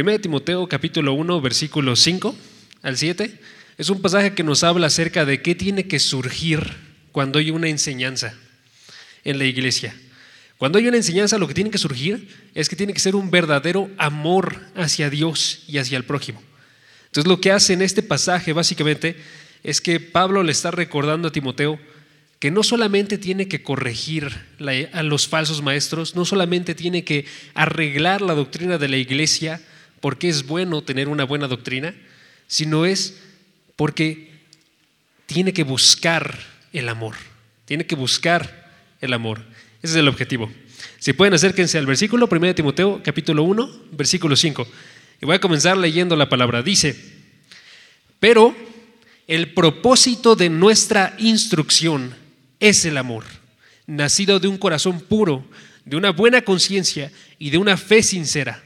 1 Timoteo capítulo 1, versículo 5 al 7, es un pasaje que nos habla acerca de qué tiene que surgir cuando hay una enseñanza en la iglesia. Cuando hay una enseñanza, lo que tiene que surgir es que tiene que ser un verdadero amor hacia Dios y hacia el prójimo. Entonces lo que hace en este pasaje básicamente es que Pablo le está recordando a Timoteo que no solamente tiene que corregir a los falsos maestros, no solamente tiene que arreglar la doctrina de la iglesia, porque es bueno tener una buena doctrina, sino es porque tiene que buscar el amor, tiene que buscar el amor. Ese es el objetivo. Si pueden, acérquense al versículo 1 Timoteo, capítulo 1, versículo 5. Y voy a comenzar leyendo la palabra. Dice, pero el propósito de nuestra instrucción es el amor, nacido de un corazón puro, de una buena conciencia y de una fe sincera.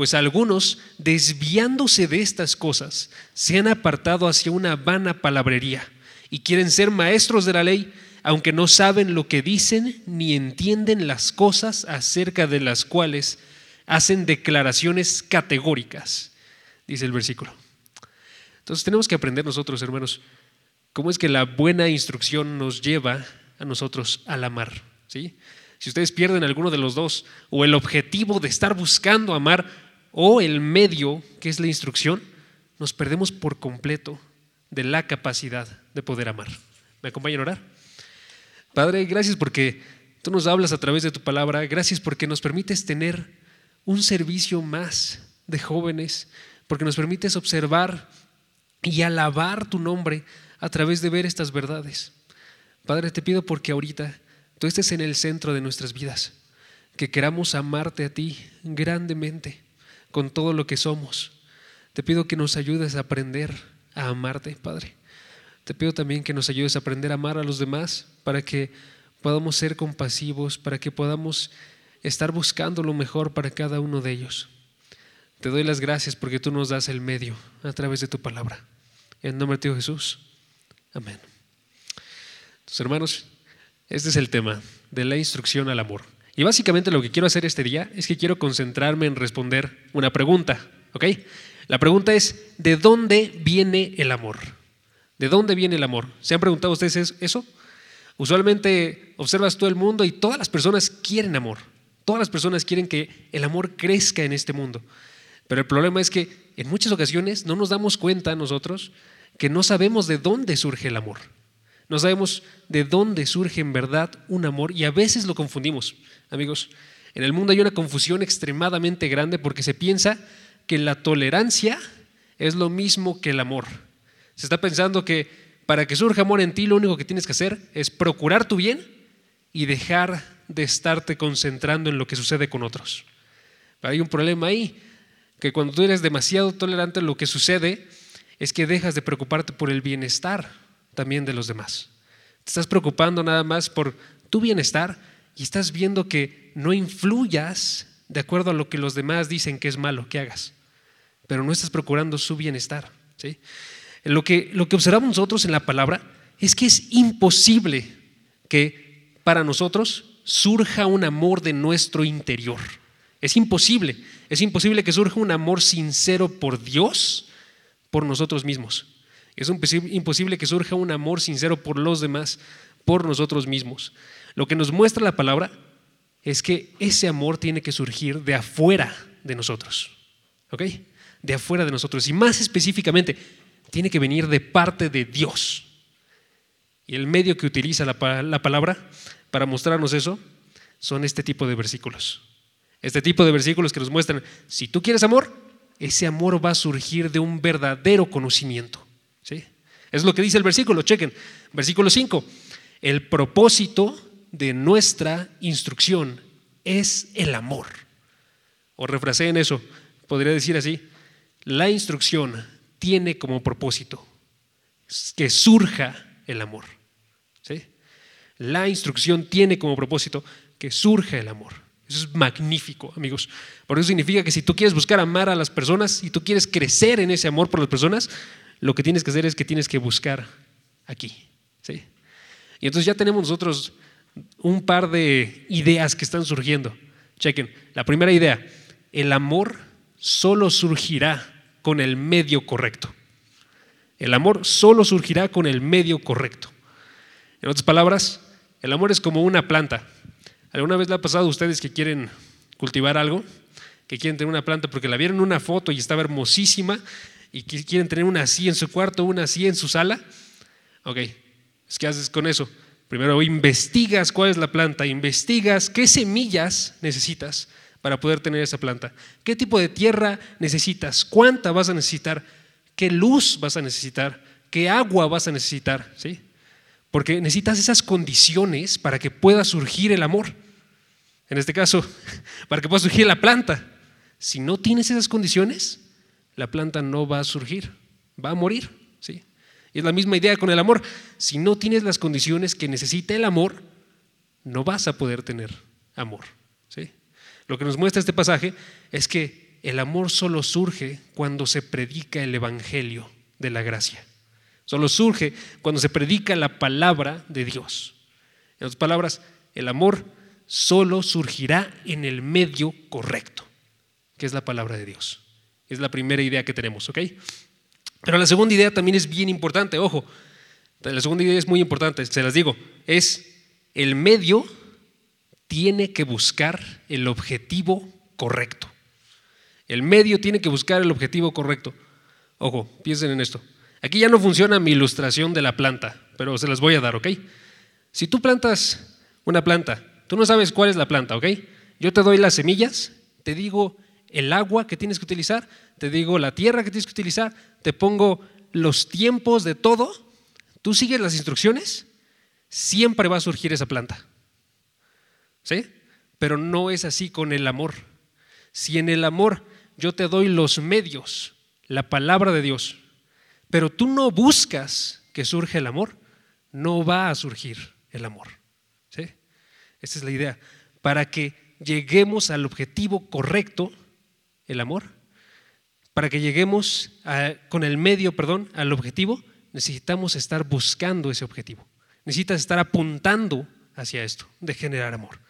Pues algunos, desviándose de estas cosas, se han apartado hacia una vana palabrería y quieren ser maestros de la ley, aunque no saben lo que dicen ni entienden las cosas acerca de las cuales hacen declaraciones categóricas, dice el versículo. Entonces tenemos que aprender nosotros, hermanos, cómo es que la buena instrucción nos lleva a nosotros al amar. ¿sí? Si ustedes pierden alguno de los dos, o el objetivo de estar buscando amar, o el medio, que es la instrucción, nos perdemos por completo de la capacidad de poder amar. ¿Me acompañan a orar? Padre, gracias porque tú nos hablas a través de tu palabra, gracias porque nos permites tener un servicio más de jóvenes, porque nos permites observar y alabar tu nombre a través de ver estas verdades. Padre, te pido porque ahorita tú estés en el centro de nuestras vidas, que queramos amarte a ti grandemente con todo lo que somos. Te pido que nos ayudes a aprender a amarte, Padre. Te pido también que nos ayudes a aprender a amar a los demás para que podamos ser compasivos, para que podamos estar buscando lo mejor para cada uno de ellos. Te doy las gracias porque tú nos das el medio a través de tu palabra. En nombre de Jesús. Amén. Entonces, hermanos, este es el tema de la instrucción al amor. Y básicamente lo que quiero hacer este día es que quiero concentrarme en responder una pregunta, ¿ok? La pregunta es, ¿de dónde viene el amor? ¿De dónde viene el amor? ¿Se han preguntado ustedes eso? Usualmente observas todo el mundo y todas las personas quieren amor. Todas las personas quieren que el amor crezca en este mundo. Pero el problema es que en muchas ocasiones no nos damos cuenta nosotros que no sabemos de dónde surge el amor. No sabemos de dónde surge en verdad un amor y a veces lo confundimos. Amigos, en el mundo hay una confusión extremadamente grande porque se piensa que la tolerancia es lo mismo que el amor. Se está pensando que para que surja amor en ti lo único que tienes que hacer es procurar tu bien y dejar de estarte concentrando en lo que sucede con otros. hay un problema ahí, que cuando tú eres demasiado tolerante lo que sucede, es que dejas de preocuparte por el bienestar también de los demás. Te estás preocupando nada más por tu bienestar y estás viendo que no influyas de acuerdo a lo que los demás dicen que es malo que hagas, pero no estás procurando su bienestar. Lo, que, lo que observamos nosotros en la palabra es que es imposible que para nosotros surja un amor de nuestro interior. Es imposible. Es imposible que surja un amor sincero por Dios por nosotros mismos. Es imposible que surja un amor sincero por los demás, por nosotros mismos. Lo que nos muestra la palabra es que ese amor tiene que surgir de afuera de nosotros. ¿Ok? De afuera de nosotros. Y más específicamente, tiene que venir de parte de Dios. Y el medio que utiliza la, la palabra para mostrarnos eso son este tipo de versículos. Este tipo de versículos que nos muestran, si tú quieres amor, ese amor va a surgir de un verdadero conocimiento. Es lo que dice el versículo, chequen. Versículo 5. El propósito de nuestra instrucción es el amor. O en eso, podría decir así, la instrucción tiene como propósito que surja el amor. ¿sí? La instrucción tiene como propósito que surja el amor. Eso es magnífico, amigos. Por eso significa que si tú quieres buscar amar a las personas y tú quieres crecer en ese amor por las personas, lo que tienes que hacer es que tienes que buscar aquí. ¿sí? Y entonces ya tenemos nosotros un par de ideas que están surgiendo. Chequen, la primera idea, el amor solo surgirá con el medio correcto. El amor solo surgirá con el medio correcto. En otras palabras, el amor es como una planta. ¿Alguna vez le ha pasado a ustedes que quieren cultivar algo? Que quieren tener una planta porque la vieron en una foto y estaba hermosísima y quieren tener una así en su cuarto, una así en su sala. Ok, ¿qué haces con eso? Primero investigas cuál es la planta, investigas qué semillas necesitas para poder tener esa planta, qué tipo de tierra necesitas, cuánta vas a necesitar, qué luz vas a necesitar, qué agua vas a necesitar, ¿sí? Porque necesitas esas condiciones para que pueda surgir el amor. En este caso, para que pueda surgir la planta. Si no tienes esas condiciones, la planta no va a surgir, va a morir, ¿sí? Y es la misma idea con el amor. Si no tienes las condiciones que necesita el amor, no vas a poder tener amor. ¿sí? Lo que nos muestra este pasaje es que el amor solo surge cuando se predica el Evangelio de la gracia. Solo surge cuando se predica la palabra de Dios. En otras palabras, el amor solo surgirá en el medio correcto, que es la palabra de Dios. Es la primera idea que tenemos, ¿ok? Pero la segunda idea también es bien importante, ojo. La segunda idea es muy importante, se las digo. Es el medio tiene que buscar el objetivo correcto. El medio tiene que buscar el objetivo correcto. Ojo, piensen en esto. Aquí ya no funciona mi ilustración de la planta, pero se las voy a dar, ¿ok? Si tú plantas una planta, tú no sabes cuál es la planta, ¿ok? Yo te doy las semillas, te digo el agua que tienes que utilizar, te digo la tierra que tienes que utilizar, te pongo los tiempos de todo, tú sigues las instrucciones, siempre va a surgir esa planta. ¿Sí? Pero no es así con el amor. Si en el amor yo te doy los medios, la palabra de Dios, pero tú no buscas que surja el amor, no va a surgir el amor. ¿Sí? Esa es la idea. Para que lleguemos al objetivo correcto, el amor, para que lleguemos con el medio, perdón, al objetivo, necesitamos estar buscando ese objetivo. Necesitas estar apuntando hacia esto, de generar amor.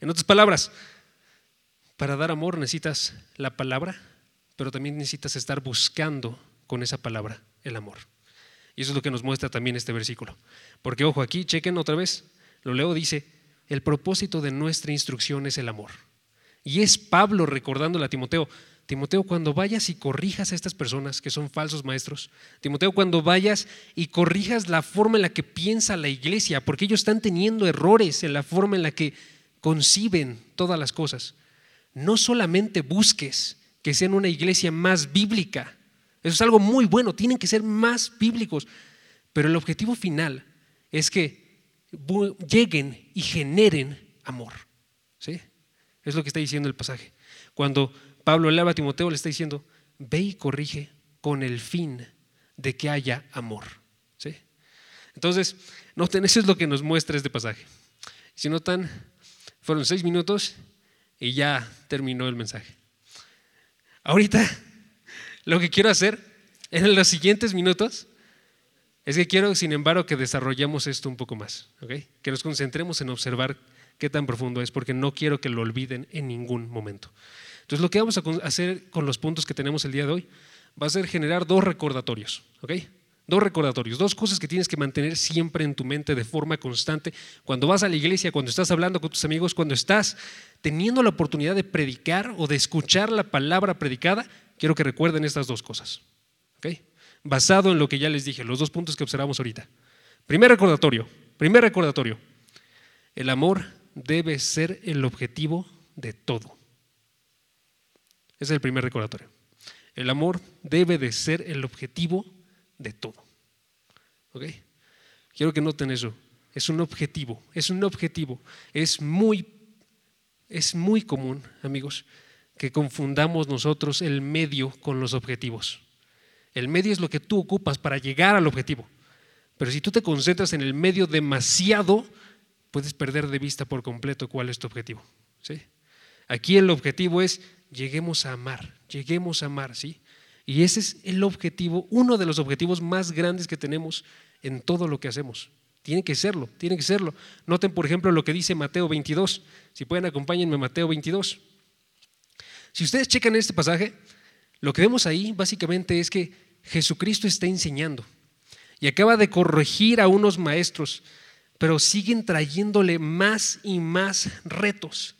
En otras palabras, para dar amor necesitas la palabra, pero también necesitas estar buscando con esa palabra el amor. Y eso es lo que nos muestra también este versículo. Porque ojo, aquí chequen otra vez, lo leo, dice, el propósito de nuestra instrucción es el amor. Y es Pablo recordándole a Timoteo, Timoteo, cuando vayas y corrijas a estas personas que son falsos maestros, Timoteo, cuando vayas y corrijas la forma en la que piensa la iglesia, porque ellos están teniendo errores en la forma en la que conciben todas las cosas, no solamente busques que sean una iglesia más bíblica, eso es algo muy bueno, tienen que ser más bíblicos, pero el objetivo final es que lleguen y generen amor. Es lo que está diciendo el pasaje. Cuando Pablo le a Timoteo, le está diciendo, ve y corrige con el fin de que haya amor. ¿Sí? Entonces, noten, eso es lo que nos muestra este pasaje. Si notan, fueron seis minutos y ya terminó el mensaje. Ahorita, lo que quiero hacer en los siguientes minutos es que quiero, sin embargo, que desarrollemos esto un poco más, que nos concentremos en observar qué tan profundo es, porque no quiero que lo olviden en ningún momento. Entonces lo que vamos a hacer con los puntos que tenemos el día de hoy va a ser generar dos recordatorios, ¿ok? Dos recordatorios, dos cosas que tienes que mantener siempre en tu mente de forma constante. Cuando vas a la iglesia, cuando estás hablando con tus amigos, cuando estás teniendo la oportunidad de predicar o de escuchar la palabra predicada, quiero que recuerden estas dos cosas. ¿ok? Basado en lo que ya les dije, los dos puntos que observamos ahorita. Primer recordatorio, primer recordatorio. El amor debe ser el objetivo de todo. Ese es el primer recordatorio. El amor debe de ser el objetivo de todo. ¿Ok? Quiero que noten eso. Es un objetivo, es un objetivo. Es muy, es muy común, amigos, que confundamos nosotros el medio con los objetivos. El medio es lo que tú ocupas para llegar al objetivo. Pero si tú te concentras en el medio demasiado, puedes perder de vista por completo cuál es tu objetivo. ¿sí? Aquí el objetivo es lleguemos a amar, lleguemos a amar, ¿sí? Y ese es el objetivo, uno de los objetivos más grandes que tenemos en todo lo que hacemos. Tiene que serlo, tiene que serlo. Noten, por ejemplo, lo que dice Mateo 22. Si pueden, acompáñenme Mateo 22. Si ustedes checan este pasaje, lo que vemos ahí básicamente es que Jesucristo está enseñando y acaba de corregir a unos maestros, pero siguen trayéndole más y más retos.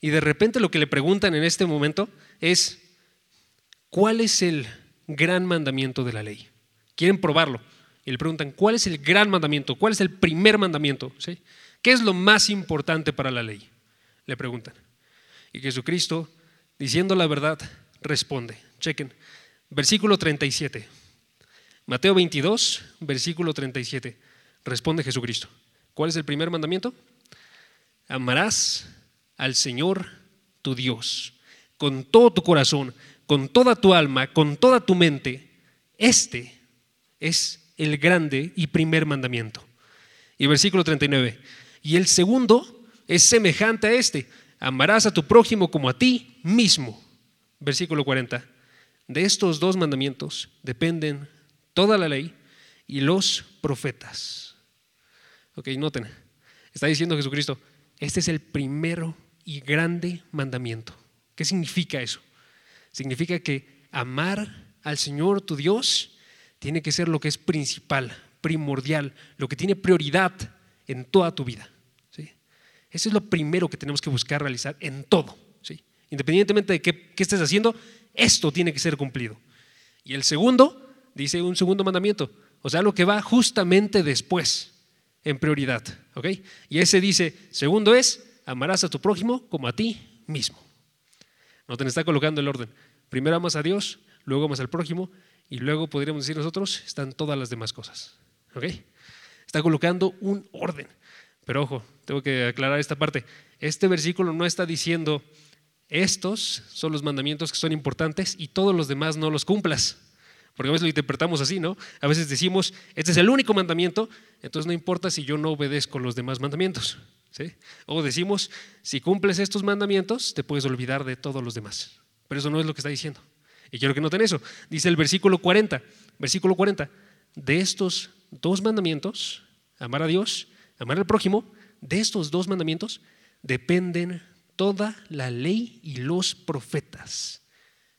Y de repente lo que le preguntan en este momento es, ¿cuál es el gran mandamiento de la ley? Quieren probarlo. Y le preguntan, ¿cuál es el gran mandamiento? ¿Cuál es el primer mandamiento? ¿Sí? ¿Qué es lo más importante para la ley? Le preguntan. Y Jesucristo, diciendo la verdad, responde. Chequen. Versículo 37. Mateo 22, versículo 37. Responde Jesucristo. ¿Cuál es el primer mandamiento? Amarás al Señor tu Dios con todo tu corazón, con toda tu alma, con toda tu mente. Este es el grande y primer mandamiento. Y versículo 39. Y el segundo es semejante a este. Amarás a tu prójimo como a ti mismo. Versículo 40. De estos dos mandamientos dependen toda la ley y los profetas. Ok, noten. Está diciendo Jesucristo, este es el primero y grande mandamiento. ¿Qué significa eso? Significa que amar al Señor tu Dios tiene que ser lo que es principal, primordial, lo que tiene prioridad en toda tu vida. ¿sí? Eso es lo primero que tenemos que buscar realizar en todo. ¿sí? Independientemente de qué, qué estés haciendo, esto tiene que ser cumplido. Y el segundo, dice un segundo mandamiento, o sea, lo que va justamente después, en prioridad. ¿ok? Y ese dice, segundo es, amarás a tu prójimo como a ti mismo. No te está colocando el orden. Primero amas a Dios, luego amas al prójimo y luego podríamos decir nosotros, están todas las demás cosas. ¿Ok? Está colocando un orden. Pero ojo, tengo que aclarar esta parte. Este versículo no está diciendo, estos son los mandamientos que son importantes y todos los demás no los cumplas. Porque a veces lo interpretamos así, ¿no? A veces decimos, este es el único mandamiento, entonces no importa si yo no obedezco los demás mandamientos. O decimos, si cumples estos mandamientos, te puedes olvidar de todos los demás. Pero eso no es lo que está diciendo. Y quiero que noten eso. Dice el versículo 40, versículo 40, de estos dos mandamientos, amar a Dios, amar al prójimo, de estos dos mandamientos dependen toda la ley y los profetas.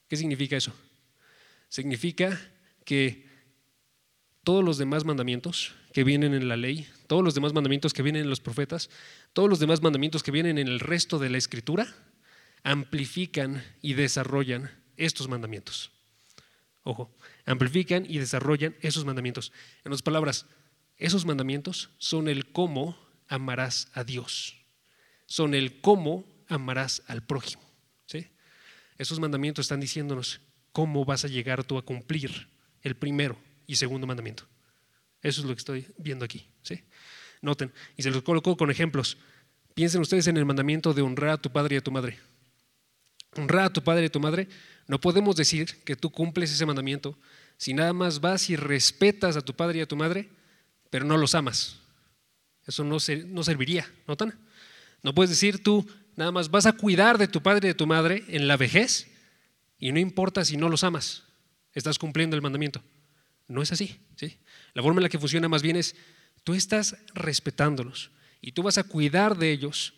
¿Qué significa eso? Significa que todos los demás mandamientos que vienen en la ley, todos los demás mandamientos que vienen en los profetas, todos los demás mandamientos que vienen en el resto de la escritura, amplifican y desarrollan estos mandamientos. Ojo, amplifican y desarrollan esos mandamientos. En otras palabras, esos mandamientos son el cómo amarás a Dios, son el cómo amarás al prójimo. ¿sí? Esos mandamientos están diciéndonos cómo vas a llegar tú a cumplir el primero y segundo mandamiento. Eso es lo que estoy viendo aquí. ¿sí? Noten, y se los coloco con ejemplos. Piensen ustedes en el mandamiento de honrar a tu padre y a tu madre. Honrar a tu padre y a tu madre, no podemos decir que tú cumples ese mandamiento si nada más vas y respetas a tu padre y a tu madre, pero no los amas. Eso no, no serviría, ¿notan? No puedes decir tú nada más vas a cuidar de tu padre y de tu madre en la vejez y no importa si no los amas, estás cumpliendo el mandamiento. No es así. ¿sí? La forma en la que funciona más bien es, tú estás respetándolos y tú vas a cuidar de ellos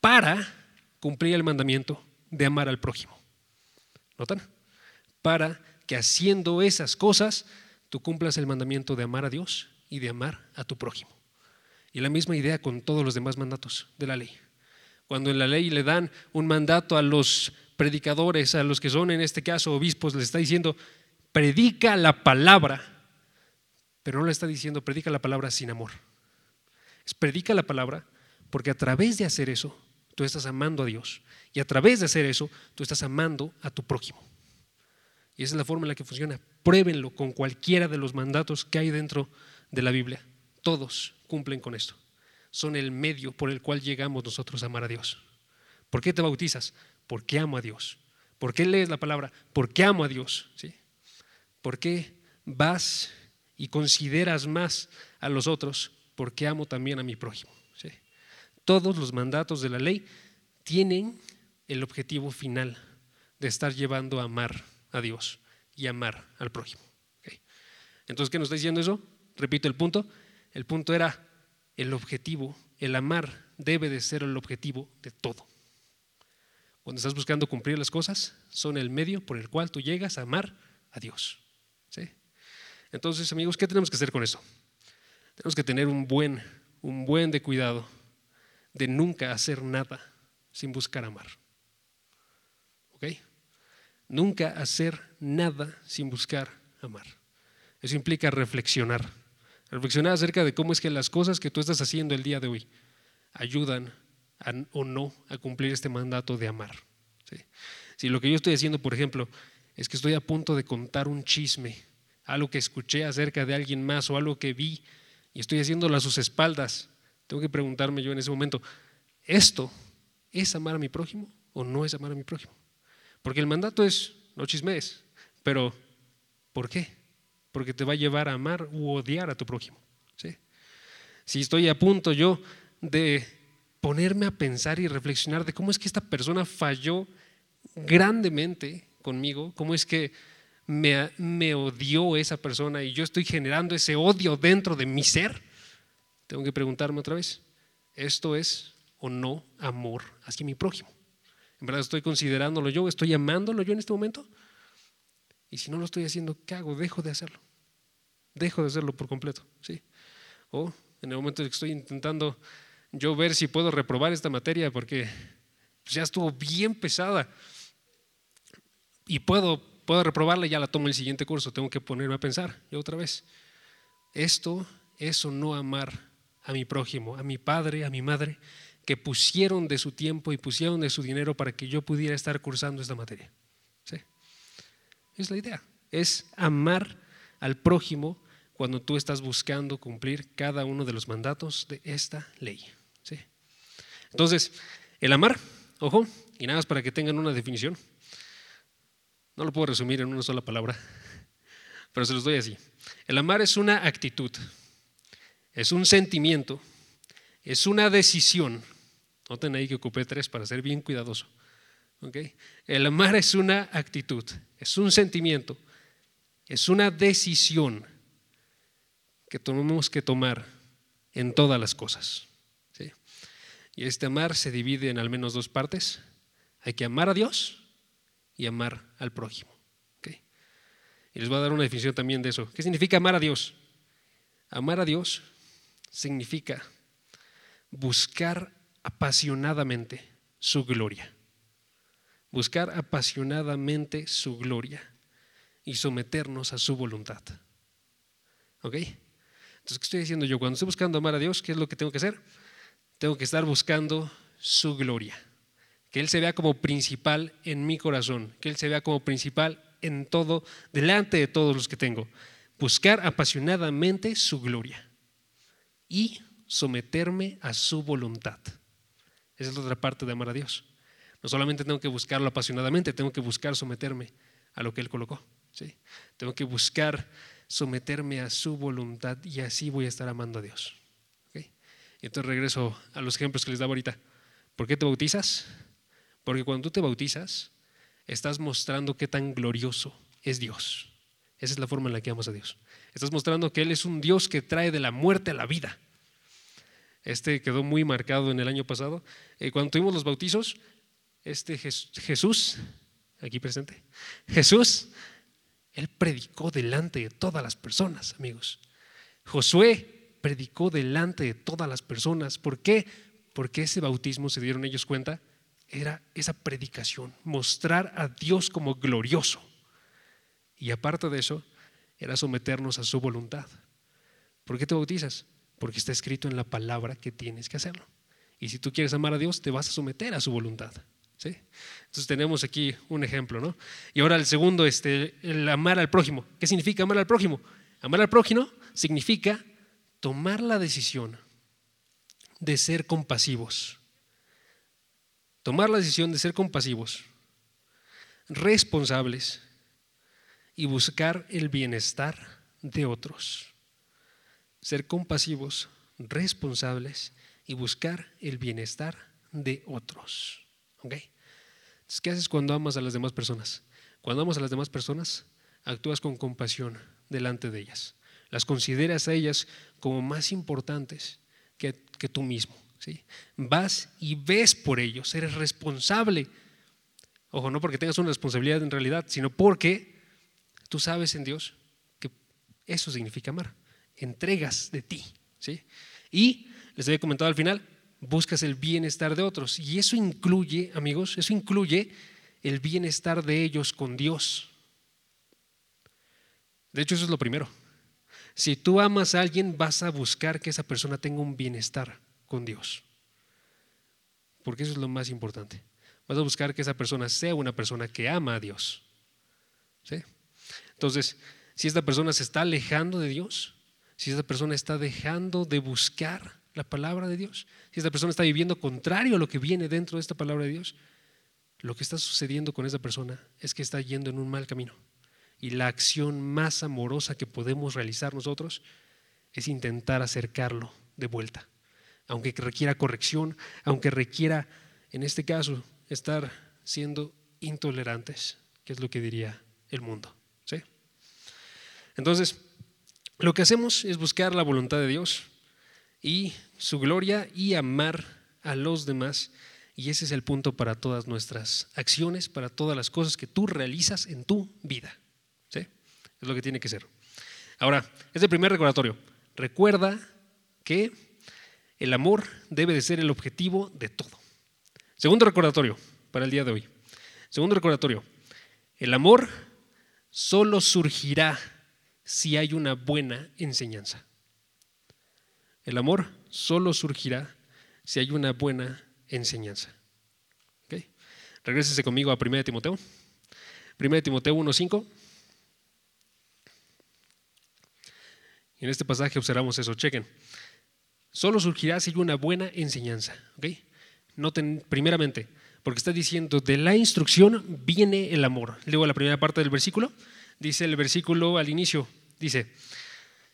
para cumplir el mandamiento de amar al prójimo. ¿Notan? Para que haciendo esas cosas tú cumplas el mandamiento de amar a Dios y de amar a tu prójimo. Y la misma idea con todos los demás mandatos de la ley. Cuando en la ley le dan un mandato a los predicadores, a los que son en este caso obispos, les está diciendo, predica la palabra, pero no le está diciendo predica la palabra sin amor. Predica la palabra porque a través de hacer eso, tú estás amando a Dios. Y a través de hacer eso, tú estás amando a tu prójimo. Y esa es la forma en la que funciona. Pruébenlo con cualquiera de los mandatos que hay dentro de la Biblia. Todos cumplen con esto. Son el medio por el cual llegamos nosotros a amar a Dios. ¿Por qué te bautizas? Porque amo a Dios. ¿Por qué lees la palabra? Porque amo a Dios. ¿sí? ¿Por qué vas y consideras más a los otros? Porque amo también a mi prójimo. Todos los mandatos de la ley tienen el objetivo final de estar llevando a amar a Dios y amar al prójimo. Entonces, ¿qué nos está diciendo eso? Repito el punto. El punto era el objetivo, el amar debe de ser el objetivo de todo. Cuando estás buscando cumplir las cosas, son el medio por el cual tú llegas a amar a Dios. ¿sí? Entonces, amigos, ¿qué tenemos que hacer con eso? Tenemos que tener un buen, un buen de cuidado de nunca hacer nada sin buscar amar. ¿Ok? Nunca hacer nada sin buscar amar. Eso implica reflexionar. Reflexionar acerca de cómo es que las cosas que tú estás haciendo el día de hoy ayudan o no a cumplir este mandato de amar. Si lo que yo estoy haciendo, por ejemplo, es que estoy a punto de contar un chisme, algo que escuché acerca de alguien más o algo que vi y estoy haciéndolo a sus espaldas, tengo que preguntarme yo en ese momento, ¿esto es amar a mi prójimo o no es amar a mi prójimo? Porque el mandato es no chismes, pero ¿por qué? Porque te va a llevar a amar u odiar a tu prójimo. Si estoy a punto yo de ponerme a pensar y reflexionar de cómo es que esta persona falló grandemente conmigo, cómo es que me, me, odió esa persona y yo estoy generando ese odio dentro de mi ser, tengo que preguntarme otra vez, ¿esto es o no amor hacia mi prójimo? ¿En verdad estoy considerándolo yo? ¿Estoy amándolo yo en este momento? Y si no lo estoy haciendo, ¿qué hago? Dejo de hacerlo. Dejo de hacerlo por completo. ¿sí? O en el momento en que estoy intentando yo ver si puedo reprobar esta materia porque pues, ya estuvo bien pesada y puedo, puedo reprobarla y ya la tomo el siguiente curso. Tengo que ponerme a pensar yo otra vez. Esto es o no amar a mi prójimo, a mi padre, a mi madre, que pusieron de su tiempo y pusieron de su dinero para que yo pudiera estar cursando esta materia. ¿Sí? Es la idea. Es amar al prójimo cuando tú estás buscando cumplir cada uno de los mandatos de esta ley. Entonces, el amar, ojo, y nada más para que tengan una definición, no lo puedo resumir en una sola palabra, pero se los doy así. El amar es una actitud, es un sentimiento, es una decisión. Noten ahí que ocupé tres para ser bien cuidadoso. El amar es una actitud, es un sentimiento, es una decisión que tenemos que tomar en todas las cosas. Y este amar se divide en al menos dos partes. Hay que amar a Dios y amar al prójimo. Y les voy a dar una definición también de eso. ¿Qué significa amar a Dios? Amar a Dios significa buscar apasionadamente su gloria. Buscar apasionadamente su gloria y someternos a su voluntad. ¿Ok? Entonces, ¿qué estoy diciendo yo? Cuando estoy buscando amar a Dios, ¿qué es lo que tengo que hacer? Tengo que estar buscando su gloria. Que Él se vea como principal en mi corazón, que Él se vea como principal en todo, delante de todos los que tengo. Buscar apasionadamente su gloria y someterme a su voluntad. Esa es la otra parte de amar a Dios. No solamente tengo que buscarlo apasionadamente, tengo que buscar someterme a lo que Él colocó. ¿sí? Tengo que buscar someterme a su voluntad y así voy a estar amando a Dios. Y entonces regreso a los ejemplos que les daba ahorita. ¿Por qué te bautizas? Porque cuando tú te bautizas, estás mostrando qué tan glorioso es Dios. Esa es la forma en la que amas a Dios. Estás mostrando que Él es un Dios que trae de la muerte a la vida. Este quedó muy marcado en el año pasado. Eh, cuando tuvimos los bautizos, este Jesús, aquí presente, Jesús, Él predicó delante de todas las personas, amigos. Josué predicó delante de todas las personas. ¿Por qué? Porque ese bautismo, se dieron ellos cuenta, era esa predicación, mostrar a Dios como glorioso. Y aparte de eso, era someternos a su voluntad. ¿Por qué te bautizas? Porque está escrito en la palabra que tienes que hacerlo. Y si tú quieres amar a Dios, te vas a someter a su voluntad. ¿sí? Entonces tenemos aquí un ejemplo, ¿no? Y ahora el segundo, este, el amar al prójimo. ¿Qué significa amar al prójimo? Amar al prójimo significa tomar la decisión de ser compasivos. Tomar la decisión de ser compasivos, responsables y buscar el bienestar de otros. Ser compasivos, responsables y buscar el bienestar de otros. Entonces, ¿qué haces cuando amas a las demás personas? Cuando amas a las demás personas, actúas con compasión delante de ellas las consideras a ellas como más importantes que, tú mismo. ¿sí? Vas y ves por ellos, eres responsable Ojo, no porque tengas una responsabilidad en realidad, sino porque tú sabes en Dios que eso significa amar. Entregas de ti. ¿sí? Y les había comentado al final, buscas el bienestar de otros. Y eso incluye, amigos, eso incluye el bienestar de ellos con Dios. De hecho, eso es lo primero. Si tú amas a alguien, vas a buscar que esa persona tenga un bienestar con Dios. Porque eso es lo más importante. Vas a buscar que esa persona sea una persona que ama a Dios. Entonces, si esta persona se está alejando de Dios, si esta persona está dejando de buscar la palabra de Dios, si esta persona está viviendo contrario a lo que viene dentro de esta palabra de Dios, lo que está sucediendo con esa persona es que está yendo en un mal camino. Y la acción más amorosa que podemos realizar nosotros es intentar acercarlo de vuelta, aunque requiera corrección, aunque requiera, en este caso, estar siendo intolerantes, que es lo que diría el mundo. ¿sí? Entonces, lo que hacemos es buscar la voluntad de Dios y su gloria y amar a los demás. Y ese es el punto para todas nuestras acciones, para todas las cosas que tú realizas en tu vida. Es lo que tiene que ser. Ahora, es el primer recordatorio. Recuerda que el amor debe de ser el objetivo de todo. Segundo recordatorio para el día de hoy. Segundo recordatorio. El amor solo surgirá si hay una buena enseñanza. El amor solo surgirá si hay una buena enseñanza. ¿Okay? Regrésese conmigo a 1 Timoteo. 1 Timoteo 1.5. En este pasaje observamos eso, chequen. Solo surgirá si hay una buena enseñanza. ¿okay? Noten primeramente, porque está diciendo, de la instrucción viene el amor. Luego la primera parte del versículo, dice el versículo al inicio, dice,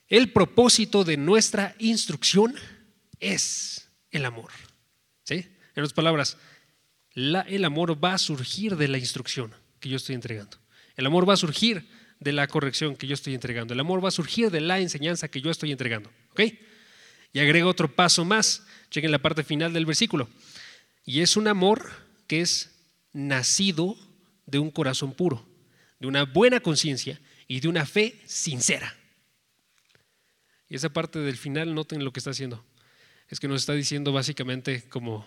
el propósito de nuestra instrucción es el amor. ¿Sí? En otras palabras, el amor va a surgir de la instrucción que yo estoy entregando. El amor va a surgir de la corrección que yo estoy entregando. El amor va a surgir de la enseñanza que yo estoy entregando. ¿Ok? Y agrego otro paso más. Chequen la parte final del versículo. Y es un amor que es nacido de un corazón puro, de una buena conciencia y de una fe sincera. Y esa parte del final, noten lo que está haciendo. Es que nos está diciendo básicamente como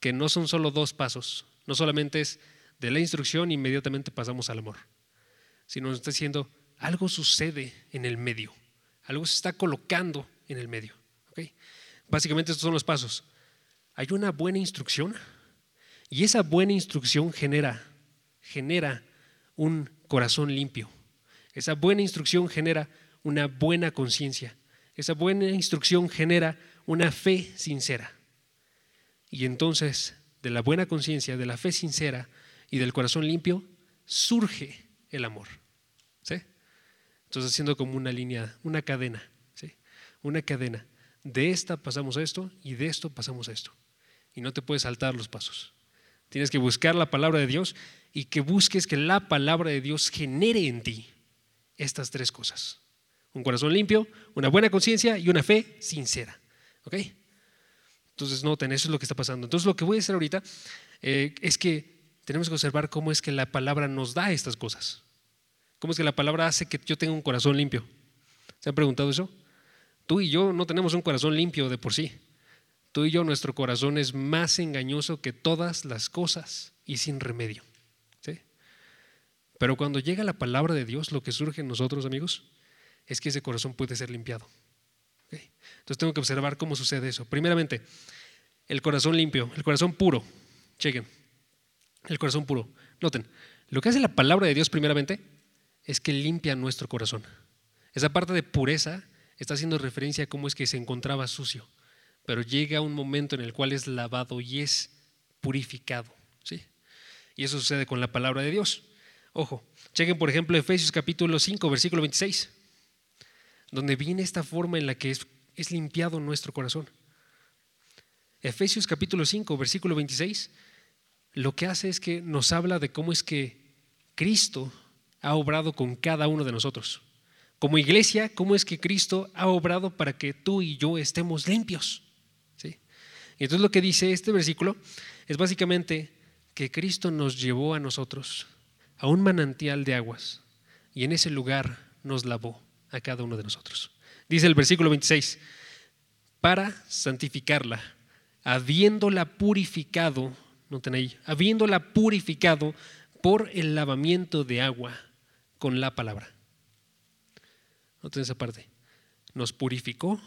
que no son solo dos pasos, no solamente es de la instrucción inmediatamente pasamos al amor, sino nos está diciendo algo sucede en el medio, algo se está colocando en el medio. Básicamente estos son los pasos. Hay una buena instrucción y esa buena instrucción genera, genera un corazón limpio. Esa buena instrucción genera una buena conciencia. Esa buena instrucción genera una fe sincera. Y entonces, de la buena conciencia, de la fe sincera y del corazón limpio, surge el amor. ¿Sí? Entonces, haciendo como una línea, una cadena. ¿sí? Una cadena. De esta pasamos a esto y de esto pasamos a esto. Y no te puedes saltar los pasos. Tienes que buscar la palabra de Dios y que busques que la palabra de Dios genere en ti estas tres cosas un corazón limpio, una buena conciencia y una fe sincera. ¿Ok? Entonces, noten, eso es lo que está pasando. Entonces, lo que voy a hacer ahorita eh, es que tenemos que observar cómo es que la palabra nos da estas cosas. ¿Cómo es que la palabra hace que yo tenga un corazón limpio? ¿Se han preguntado eso? Tú y yo no tenemos un corazón limpio de por sí. Tú y yo, nuestro corazón es más engañoso que todas las cosas y sin remedio. ¿sí? Pero cuando llega la palabra de Dios, lo que surge en nosotros, amigos, es que ese corazón puede ser limpiado. Entonces tengo que observar cómo sucede eso. Primeramente, el corazón limpio, el corazón puro. Chequen, el corazón puro. Noten, lo que hace la palabra de Dios primeramente es que limpia nuestro corazón. Esa parte de pureza está haciendo referencia a cómo es que se encontraba sucio, pero llega un momento en el cual es lavado y es purificado. ¿sí? Y eso sucede con la palabra de Dios. Ojo, chequen por ejemplo Efesios capítulo 5, versículo 26 donde viene esta forma en la que es, limpiado nuestro corazón. Efesios capítulo 5, versículo 26, lo que hace es que nos habla de cómo es que Cristo ha obrado con cada uno de nosotros. Como iglesia, cómo es que Cristo ha obrado para que tú y yo estemos limpios. ¿Sí? Y entonces lo que dice este versículo es básicamente que Cristo nos llevó a nosotros a un manantial de aguas y en ese lugar nos lavó a cada uno de nosotros. Dice el versículo 26, para santificarla, habiéndola purificado, no tenéis, habiéndola purificado por el lavamiento de agua con la palabra. Noten esa parte. Nos purificó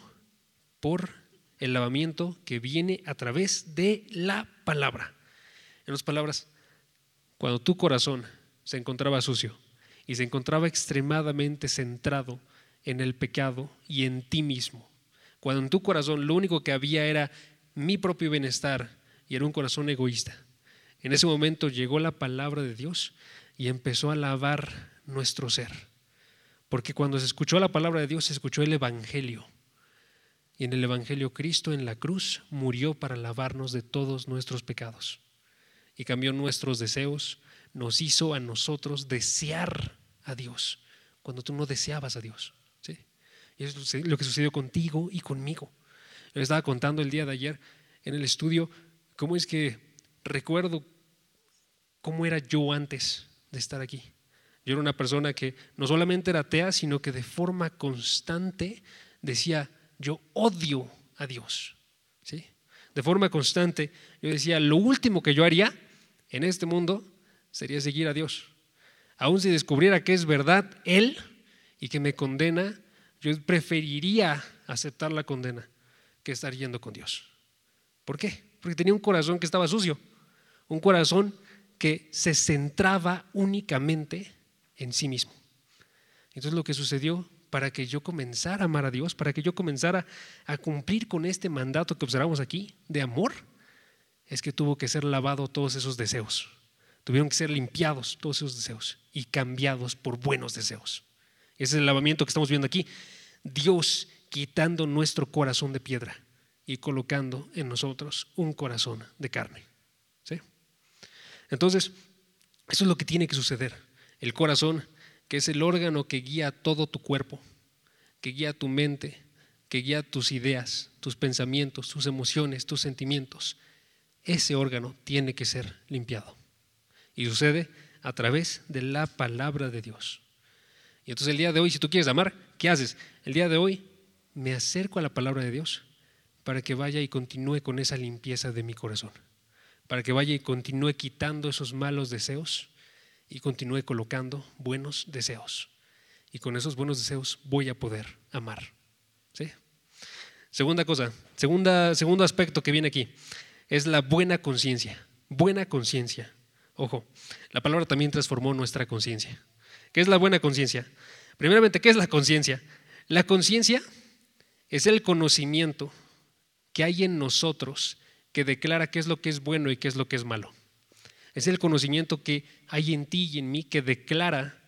por el lavamiento que viene a través de la palabra. En otras palabras, cuando tu corazón se encontraba sucio y se encontraba extremadamente centrado en el pecado y en ti mismo, cuando en tu corazón lo único que había era mi propio bienestar y era un corazón egoísta, en ese momento llegó la palabra de Dios y empezó a lavar nuestro ser. Porque cuando se escuchó la palabra de Dios, se escuchó el Evangelio. Y en el Evangelio Cristo en la cruz murió para lavarnos de todos nuestros pecados. Y cambió nuestros deseos, nos hizo a nosotros desear a Dios, cuando tú no deseabas a Dios. ¿sí? Y eso es lo que sucedió contigo y conmigo. Yo estaba contando el día de ayer en el estudio cómo es que recuerdo cómo era yo antes de estar aquí. Yo era una persona que no solamente era atea, sino que de forma constante decía, yo odio a Dios. ¿Sí? De forma constante, yo decía, lo último que yo haría en este mundo sería seguir a Dios. Aun si descubriera que es verdad Él y que me condena, yo preferiría aceptar la condena que estar yendo con Dios. ¿Por qué? Porque tenía un corazón que estaba sucio, un corazón que se centraba únicamente en sí mismo. Entonces lo que sucedió para que yo comenzara a amar a Dios, para que yo comenzara a cumplir con este mandato que observamos aquí de amor, es que tuvo que ser lavado todos esos deseos. Tuvieron que ser limpiados todos esos deseos y cambiados por buenos deseos. Ese es el lavamiento que estamos viendo aquí. Dios quitando nuestro corazón de piedra y colocando en nosotros un corazón de carne. ¿Sí? Entonces, eso es lo que tiene que suceder. El corazón que es el órgano que guía todo tu cuerpo, que guía tu mente, que guía tus ideas, tus pensamientos, tus emociones, tus sentimientos. Ese órgano tiene que ser limpiado. Y sucede a través de la palabra de Dios. Y entonces el día de hoy, si tú quieres amar, ¿qué haces? El día de hoy me acerco a la palabra de Dios para que vaya y continúe con esa limpieza de mi corazón, para que vaya y continúe quitando esos malos deseos y continúe colocando buenos deseos. Y con esos buenos deseos voy a poder amar. ¿Sí? Segunda cosa, segunda, segundo aspecto que viene aquí, es la buena conciencia. Buena conciencia. Ojo, la palabra también transformó nuestra conciencia. ¿Qué es la buena conciencia? Primeramente, ¿qué es la conciencia? La conciencia es el conocimiento que hay en nosotros que declara qué es lo que es bueno y qué es lo que es malo. Es el conocimiento que hay en ti y en mí que declara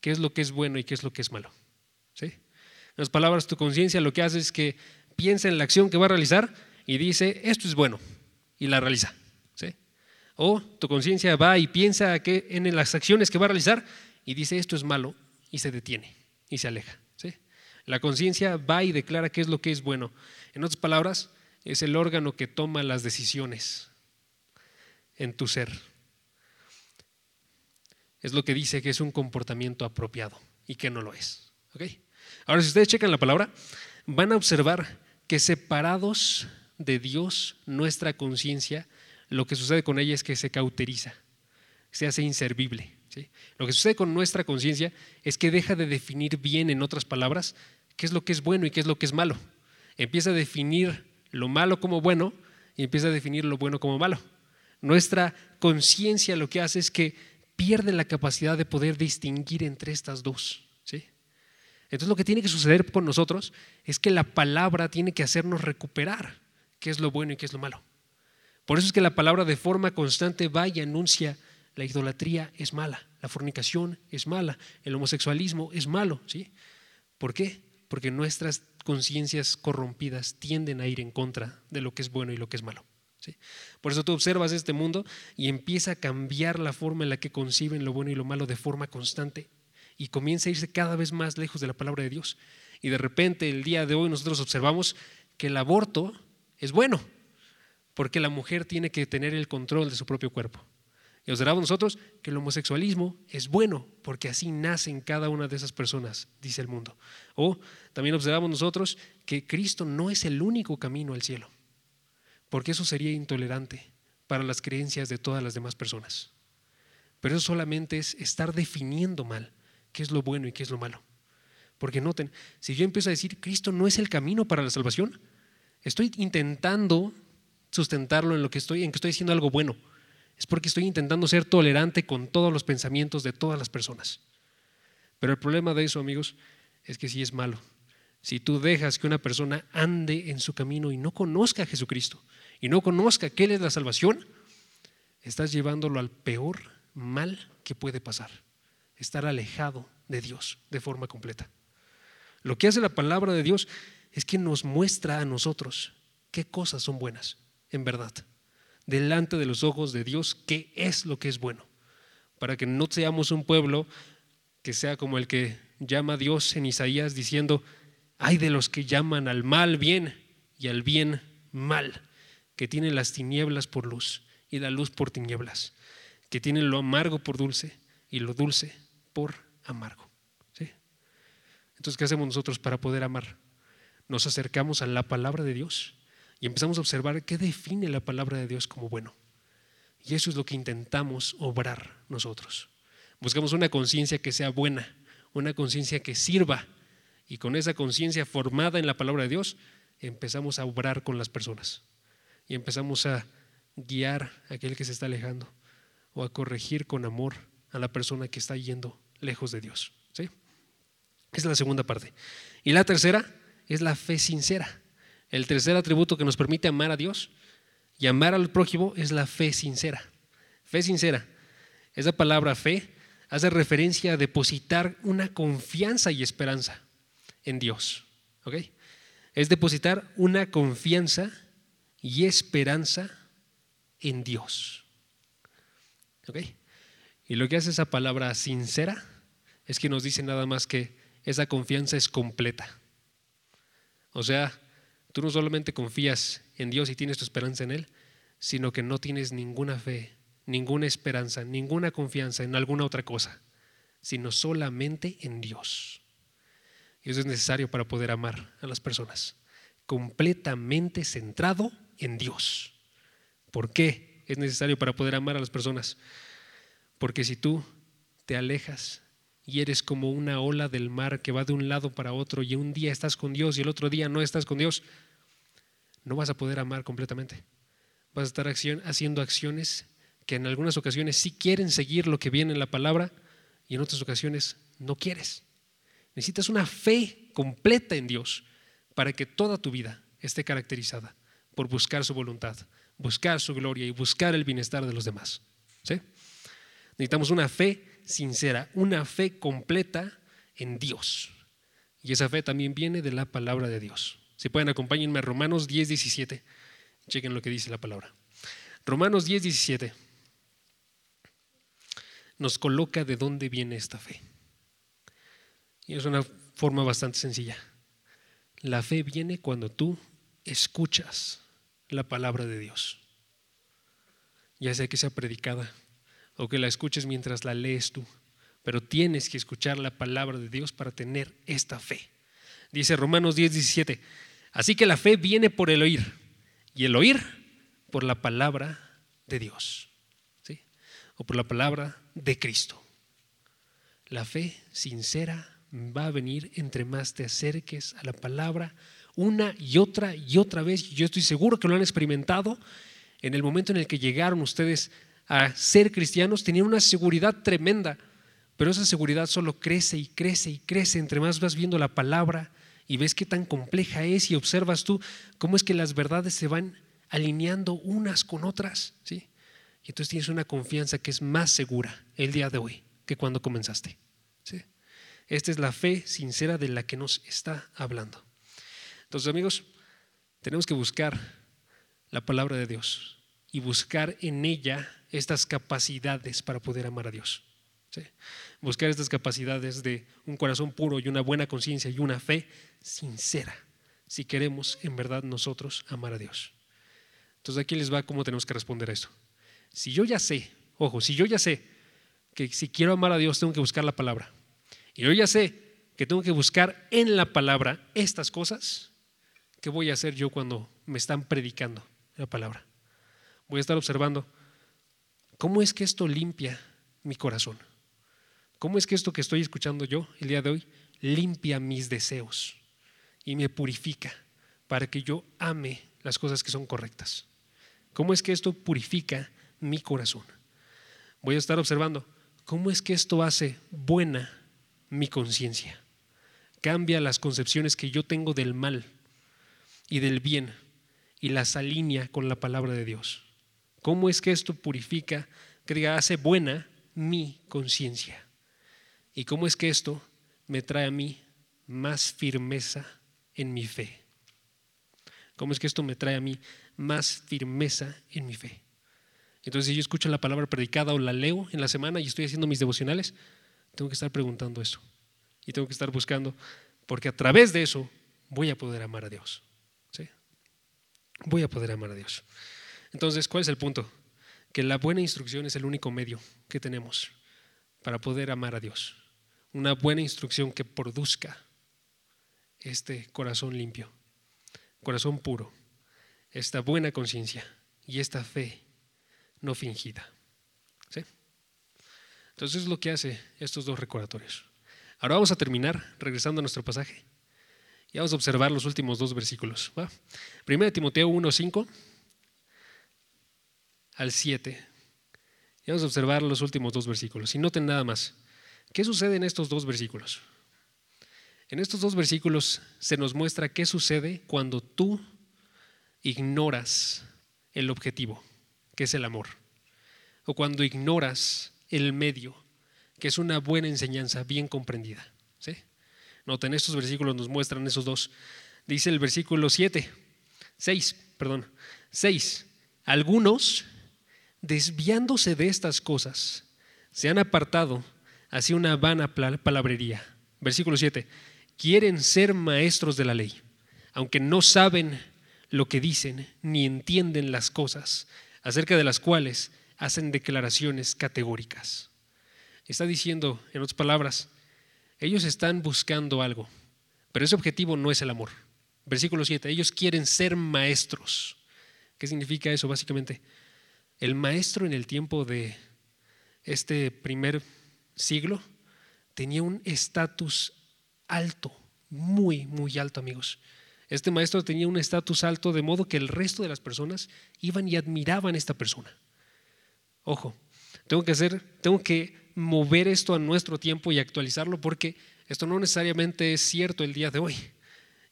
qué es lo que es bueno y qué es lo que es malo. ¿Sí? En las palabras, tu conciencia lo que hace es que piensa en la acción que va a realizar y dice, esto es bueno, y la realiza. ¿Sí? O tu conciencia va y piensa en las acciones que va a realizar y dice, esto es malo, y se detiene y se aleja. ¿Sí? La conciencia va y declara qué es lo que es bueno. En otras palabras, es el órgano que toma las decisiones en tu ser es lo que dice que es un comportamiento apropiado y que no lo es. Ahora, si ustedes checan la palabra, van a observar que separados de Dios, nuestra conciencia, lo que sucede con ella es que se cauteriza, se hace inservible. Lo que sucede con nuestra conciencia es que deja de definir bien, en otras palabras, qué es lo que es bueno y qué es lo que es malo. Empieza a definir lo malo como bueno y empieza a definir lo bueno como malo. Nuestra conciencia lo que hace es que pierde la capacidad de poder distinguir entre estas dos. ¿sí? Entonces lo que tiene que suceder con nosotros es que la palabra tiene que hacernos recuperar qué es lo bueno y qué es lo malo. Por eso es que la palabra de forma constante va y anuncia la idolatría es mala, la fornicación es mala, el homosexualismo es malo. ¿sí? ¿Por qué? Porque nuestras conciencias corrompidas tienden a ir en contra de lo que es bueno y lo que es malo. Por eso tú observas este mundo y empieza a cambiar la forma en la que conciben lo bueno y lo malo de forma constante y comienza a irse cada vez más lejos de la palabra de Dios. Y de repente el día de hoy nosotros observamos que el aborto es bueno, porque la mujer tiene que tener el control de su propio cuerpo. Y observamos nosotros que el homosexualismo es bueno, porque así nacen cada una de esas personas, dice el mundo. O también observamos nosotros que Cristo no es el único camino al cielo, porque eso sería intolerante para las creencias de todas las demás personas. Pero eso solamente es estar definiendo mal qué es lo bueno y qué es lo malo. Porque noten, si yo empiezo a decir Cristo no es el camino para la salvación, estoy intentando sustentarlo en lo que estoy, en que estoy haciendo algo bueno. Es porque estoy intentando ser tolerante con todos los pensamientos de todas las personas. Pero el problema de eso, amigos, es que sí es malo. Si tú dejas que una persona ande en su camino y no conozca a Jesucristo y no conozca que Él es la salvación, estás llevándolo al peor mal que puede pasar. Estar alejado de Dios de forma completa. Lo que hace la palabra de Dios es que nos muestra a nosotros qué cosas son buenas, en verdad, delante de los ojos de Dios, qué es lo que es bueno, para que no seamos un pueblo que sea como el que llama Dios en Isaías diciendo, hay de los que llaman al mal bien y al bien mal, que tienen las tinieblas por luz y la luz por tinieblas, que tienen lo amargo por dulce y lo dulce por amargo. Entonces, ¿qué hacemos nosotros para poder amar? Nos acercamos a la palabra de Dios y empezamos a observar qué define la palabra de Dios como bueno. Y eso es lo que intentamos obrar nosotros. Buscamos una conciencia que sea buena, una conciencia que sirva. Y con esa conciencia formada en la palabra de Dios, empezamos a obrar con las personas. Y empezamos a guiar a aquel que se está alejando o a corregir con amor a la persona que está yendo lejos de Dios. ¿sí? es la segunda parte. Y la tercera es la fe sincera. El tercer atributo que nos permite amar a Dios y amar al prójimo es la fe sincera. Fe sincera. Esa palabra fe hace referencia a depositar una confianza y esperanza en Dios. ¿Ok? Es depositar una confianza y esperanza en Dios. ¿Ok? Y lo que hace esa palabra sincera es que nos dice nada más que esa confianza es completa. O sea, tú no solamente confías en Dios y tienes tu esperanza en Él, sino que no tienes ninguna fe, ninguna esperanza, ninguna confianza en alguna otra cosa, sino solamente en Dios. Y eso es necesario para poder amar a las personas, completamente centrado en Dios. ¿Por qué es necesario para poder amar a las personas? Porque si tú te alejas y eres como una ola del mar que va de un lado para otro y un día estás con Dios y el otro día no estás con Dios, no vas a poder amar completamente. Vas a estar haciendo acciones que en algunas ocasiones sí quieren seguir lo que viene en la palabra y en otras ocasiones no quieres. Necesitas una fe completa en Dios para que toda tu vida esté caracterizada por buscar su voluntad, buscar su gloria y buscar el bienestar de los demás. Necesitamos una fe sincera, una fe completa en Dios. Y esa fe también viene de la palabra de Dios. Si pueden, acompáñenme a Romanos 10, 17. Chequen lo que dice la palabra. Romanos 10, 17 nos coloca de dónde viene esta fe. Y es una forma bastante sencilla. La fe viene cuando tú escuchas la palabra de Dios, ya sea que sea predicada, o que la escuches mientras la lees tú, pero tienes que escuchar la palabra de Dios para tener esta fe. Dice Romanos 10, 17, así que la fe viene por el oír y el oír por la palabra de Dios, ¿sí? o por la palabra de Cristo. La fe sincera va a venir entre más te acerques a la palabra una y otra y otra vez. Yo estoy seguro que lo han experimentado en el momento en el que llegaron ustedes a ser cristianos tenían una seguridad tremenda, pero esa seguridad solo crece y crece y crece entre más vas viendo la palabra y ves qué tan compleja es y observas tú cómo es que las verdades se van alineando unas con otras, ¿sí? Y entonces tienes una confianza que es más segura el día de hoy que cuando comenzaste. ¿sí? Esta es la fe sincera de la que nos está hablando. Entonces, amigos, tenemos que buscar la palabra de Dios y buscar en ella estas capacidades para poder amar a Dios. Buscar estas capacidades de un corazón puro y una buena conciencia y una fe sincera, si queremos en verdad nosotros amar a Dios. Entonces aquí les va cómo tenemos que responder a eso. Si yo ya sé Ojo, si yo ya sé que si quiero amar a Dios tengo que buscar la palabra, y yo ya sé que tengo que buscar en la palabra estas cosas, ¿qué voy a hacer yo cuando me están predicando la palabra? Voy a estar observando cómo es que esto limpia mi corazón. ¿Cómo es que esto que estoy escuchando yo el día de hoy limpia mis deseos y me purifica para que yo ame las cosas que son correctas? ¿Cómo es que esto purifica mi corazón? Voy a estar observando cómo es que esto hace buena mi conciencia. Cambia las concepciones que yo tengo del mal y del bien y las alinea con la palabra de Dios. ¿Cómo es que esto purifica, que diga, hace buena mi conciencia? ¿Y cómo es que esto me trae a mí más firmeza en mi fe? ¿Cómo es que esto me trae a mí más firmeza en mi fe? Entonces, si yo escucho la palabra predicada o la leo en la semana y estoy haciendo mis devocionales, tengo que estar preguntando eso. Y tengo que estar buscando, porque a través de eso voy a poder amar a Dios. ¿sí? Voy a poder amar a Dios. Entonces, ¿cuál es el punto? Que la buena instrucción es el único medio que tenemos para poder amar a Dios. Una buena instrucción que produzca este corazón limpio, corazón puro, esta buena conciencia y esta fe no fingida. ¿Sí? Entonces es lo que hace estos dos recordatorios. Ahora vamos a terminar regresando a nuestro pasaje y vamos a observar los últimos dos versículos. ¿va? Primero Timoteo 1, 5 al 7. Y vamos a observar los últimos dos versículos. Y noten nada más. ¿Qué sucede en estos dos versículos? En estos dos versículos se nos muestra qué sucede cuando tú ignoras el objetivo, que es el amor, o cuando ignoras el medio, que es una buena enseñanza bien comprendida. ¿sí? Noten, estos versículos nos muestran esos dos. Dice el versículo 7, 6, perdón, 6. Algunos, desviándose de estas cosas, se han apartado hacia una vana palabrería. Versículo 7. Quieren ser maestros de la ley, aunque no saben lo que dicen ni entienden las cosas acerca de las cuales hacen declaraciones categóricas. Está diciendo, en otras palabras, ellos están buscando algo, pero ese objetivo no es el amor. Versículo 7, ellos quieren ser maestros. ¿Qué significa eso básicamente? El maestro en el tiempo de este primer siglo tenía un estatus alto, muy, muy alto, amigos. Este maestro tenía un estatus alto de modo que el resto de las personas iban y admiraban a esta persona. Ojo, tengo que hacer, tengo que mover esto a nuestro tiempo y actualizarlo porque esto no necesariamente es cierto el día de hoy.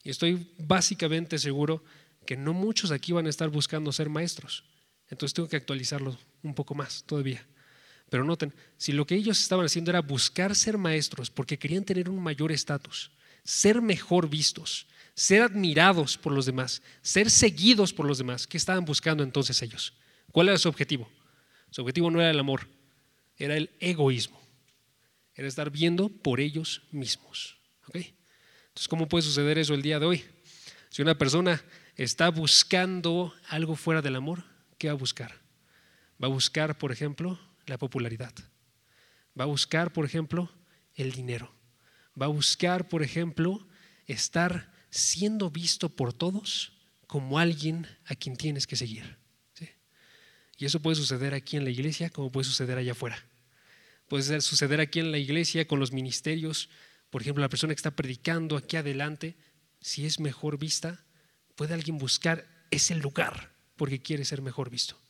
Y estoy básicamente seguro que no muchos aquí van a estar buscando ser maestros. Entonces tengo que actualizarlo un poco más todavía. Pero noten, si lo que ellos estaban haciendo era buscar ser maestros porque querían tener un mayor estatus, ser mejor vistos, ser admirados por los demás, ser seguidos por los demás, ¿qué estaban buscando entonces ellos? ¿Cuál era su objetivo? Su objetivo no era el amor, era el egoísmo, era estar viendo por ellos mismos. Entonces, ¿cómo puede suceder eso el día de hoy? Si una persona está buscando algo fuera del amor, ¿qué va a buscar? Va a buscar, por ejemplo, la popularidad. Va a buscar, por ejemplo, el dinero. Va a buscar, por ejemplo, estar siendo visto por todos como alguien a quien tienes que seguir. Y eso puede suceder aquí en la iglesia como puede suceder allá afuera. Puede suceder aquí en la iglesia con los ministerios. Por ejemplo, la persona que está predicando aquí adelante, si es mejor vista, puede alguien buscar ese lugar porque quiere ser mejor visto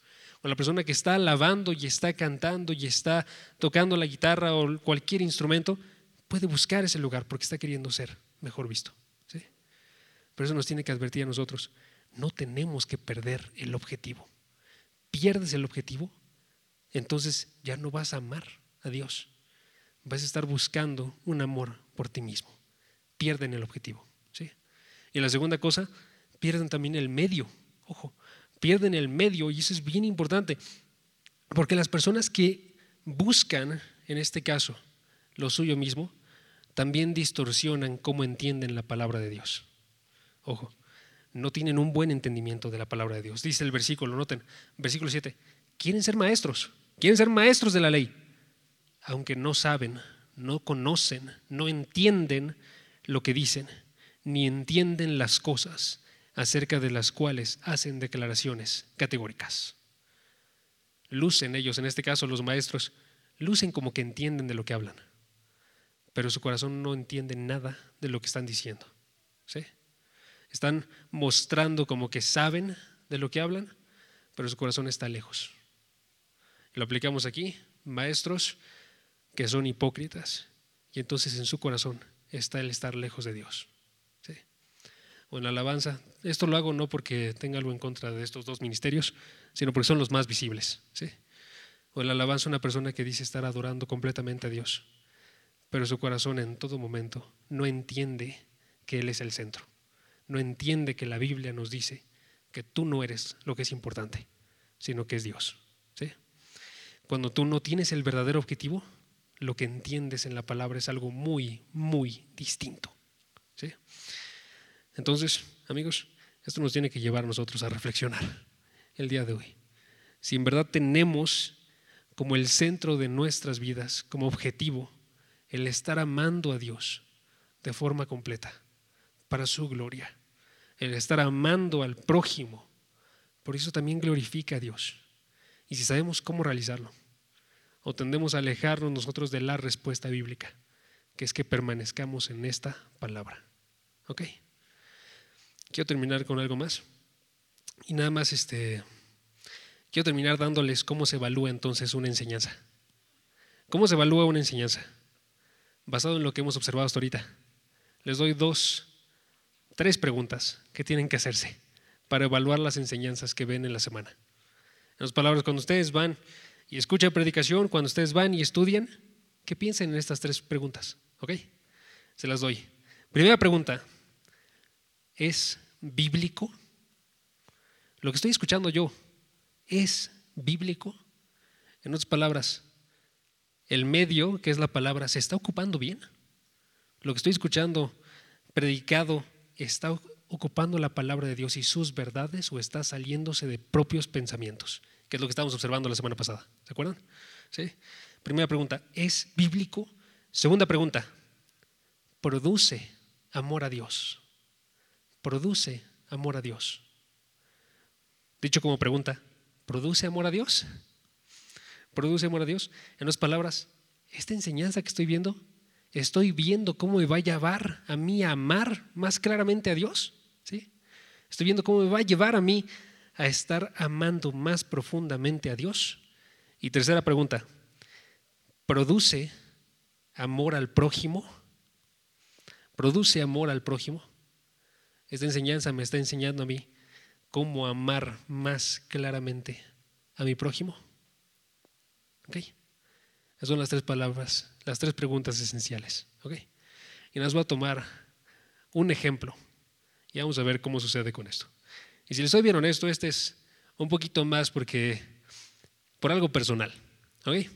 o la persona que está lavando y está cantando y está tocando la guitarra o cualquier instrumento, puede buscar ese lugar porque está queriendo ser mejor visto. ¿sí? Pero eso nos tiene que advertir a nosotros, no tenemos que perder el objetivo. Pierdes el objetivo, entonces ya no vas a amar a Dios. Vas a estar buscando un amor por ti mismo. Pierden el objetivo. ¿sí? Y la segunda cosa, pierden también el medio. Ojo, pierden el medio y eso es bien importante, porque las personas que buscan, en este caso, lo suyo mismo, también distorsionan cómo entienden la palabra de Dios. Ojo, no tienen un buen entendimiento de la palabra de Dios. Dice el versículo, noten, versículo 7, quieren ser maestros. quieren ser maestros de la ley, aunque no saben, no conocen, no entienden lo que dicen, ni entienden las cosas acerca de las cuales hacen declaraciones categóricas. Lucen ellos, en este caso los maestros, lucen como que entienden de lo que hablan, pero su corazón no entiende nada de lo que están diciendo. ¿sí? Están mostrando como que saben de lo que hablan, pero su corazón está lejos. Lo aplicamos aquí, maestros que son hipócritas, y entonces en su corazón está el estar lejos de Dios. O en la alabanza, esto lo hago no porque tenga algo en contra de estos dos ministerios, sino porque son los más visibles. ¿sí? O en la alabanza una persona que dice estar adorando completamente a Dios, pero su corazón en todo momento no entiende que Él es el centro. No entiende que la Biblia nos dice que tú no eres lo que es importante, sino que es Dios. Cuando tú no tienes el verdadero objetivo, lo que entiendes en la palabra es algo muy, muy distinto. ¿sí? Entonces, amigos, esto nos tiene que llevar a nosotros a reflexionar el día de hoy. Si en verdad tenemos como el centro de nuestras vidas, como objetivo, el estar amando a Dios de forma completa, para su gloria, el estar amando al prójimo, por eso también glorifica a Dios. Y si sabemos cómo realizarlo, o tendemos a alejarnos nosotros de la respuesta bíblica, que es que permanezcamos en esta palabra. ¿Ok? Quiero terminar con algo más. Y nada más, este, quiero terminar dándoles cómo se evalúa entonces una enseñanza. ¿Cómo se evalúa una enseñanza? Basado en lo que hemos observado hasta ahorita. Les doy dos, tres preguntas que tienen que hacerse para evaluar las enseñanzas que ven en la semana. En otras palabras, cuando ustedes van y escuchan predicación, cuando ustedes van y estudian, ¿qué piensan en estas tres preguntas? ¿Ok? Se las doy. Primera pregunta, ¿Es bíblico? Lo que estoy escuchando yo, ¿es bíblico? En otras palabras, el medio, que es la palabra, ¿se está ocupando bien? Lo que estoy escuchando predicado, ¿está ocupando la palabra de Dios y sus verdades o está saliéndose de propios pensamientos? Que es lo que estábamos observando la semana pasada. ¿Se acuerdan? ¿Sí? Primera pregunta, ¿es bíblico? Segunda pregunta, ¿produce amor a Dios? Produce amor a Dios. Dicho como pregunta, ¿produce amor a Dios? ¿Produce amor a Dios? En otras palabras, esta enseñanza que estoy viendo, estoy viendo cómo me va a llevar a mí a amar más claramente a Dios. ¿sí? Estoy viendo cómo me va a llevar a mí a estar amando más profundamente a Dios. Y tercera pregunta, ¿produce amor al prójimo? ¿Produce amor al prójimo? Esta enseñanza me está enseñando a mí cómo amar más claramente a mi prójimo. ¿Ok? Esas son las tres palabras, las tres preguntas esenciales. ¿Ok? Y nos voy a tomar un ejemplo y vamos a ver cómo sucede con esto. Y si les soy bien honesto, este es un poquito más porque por algo personal. ¿Ok?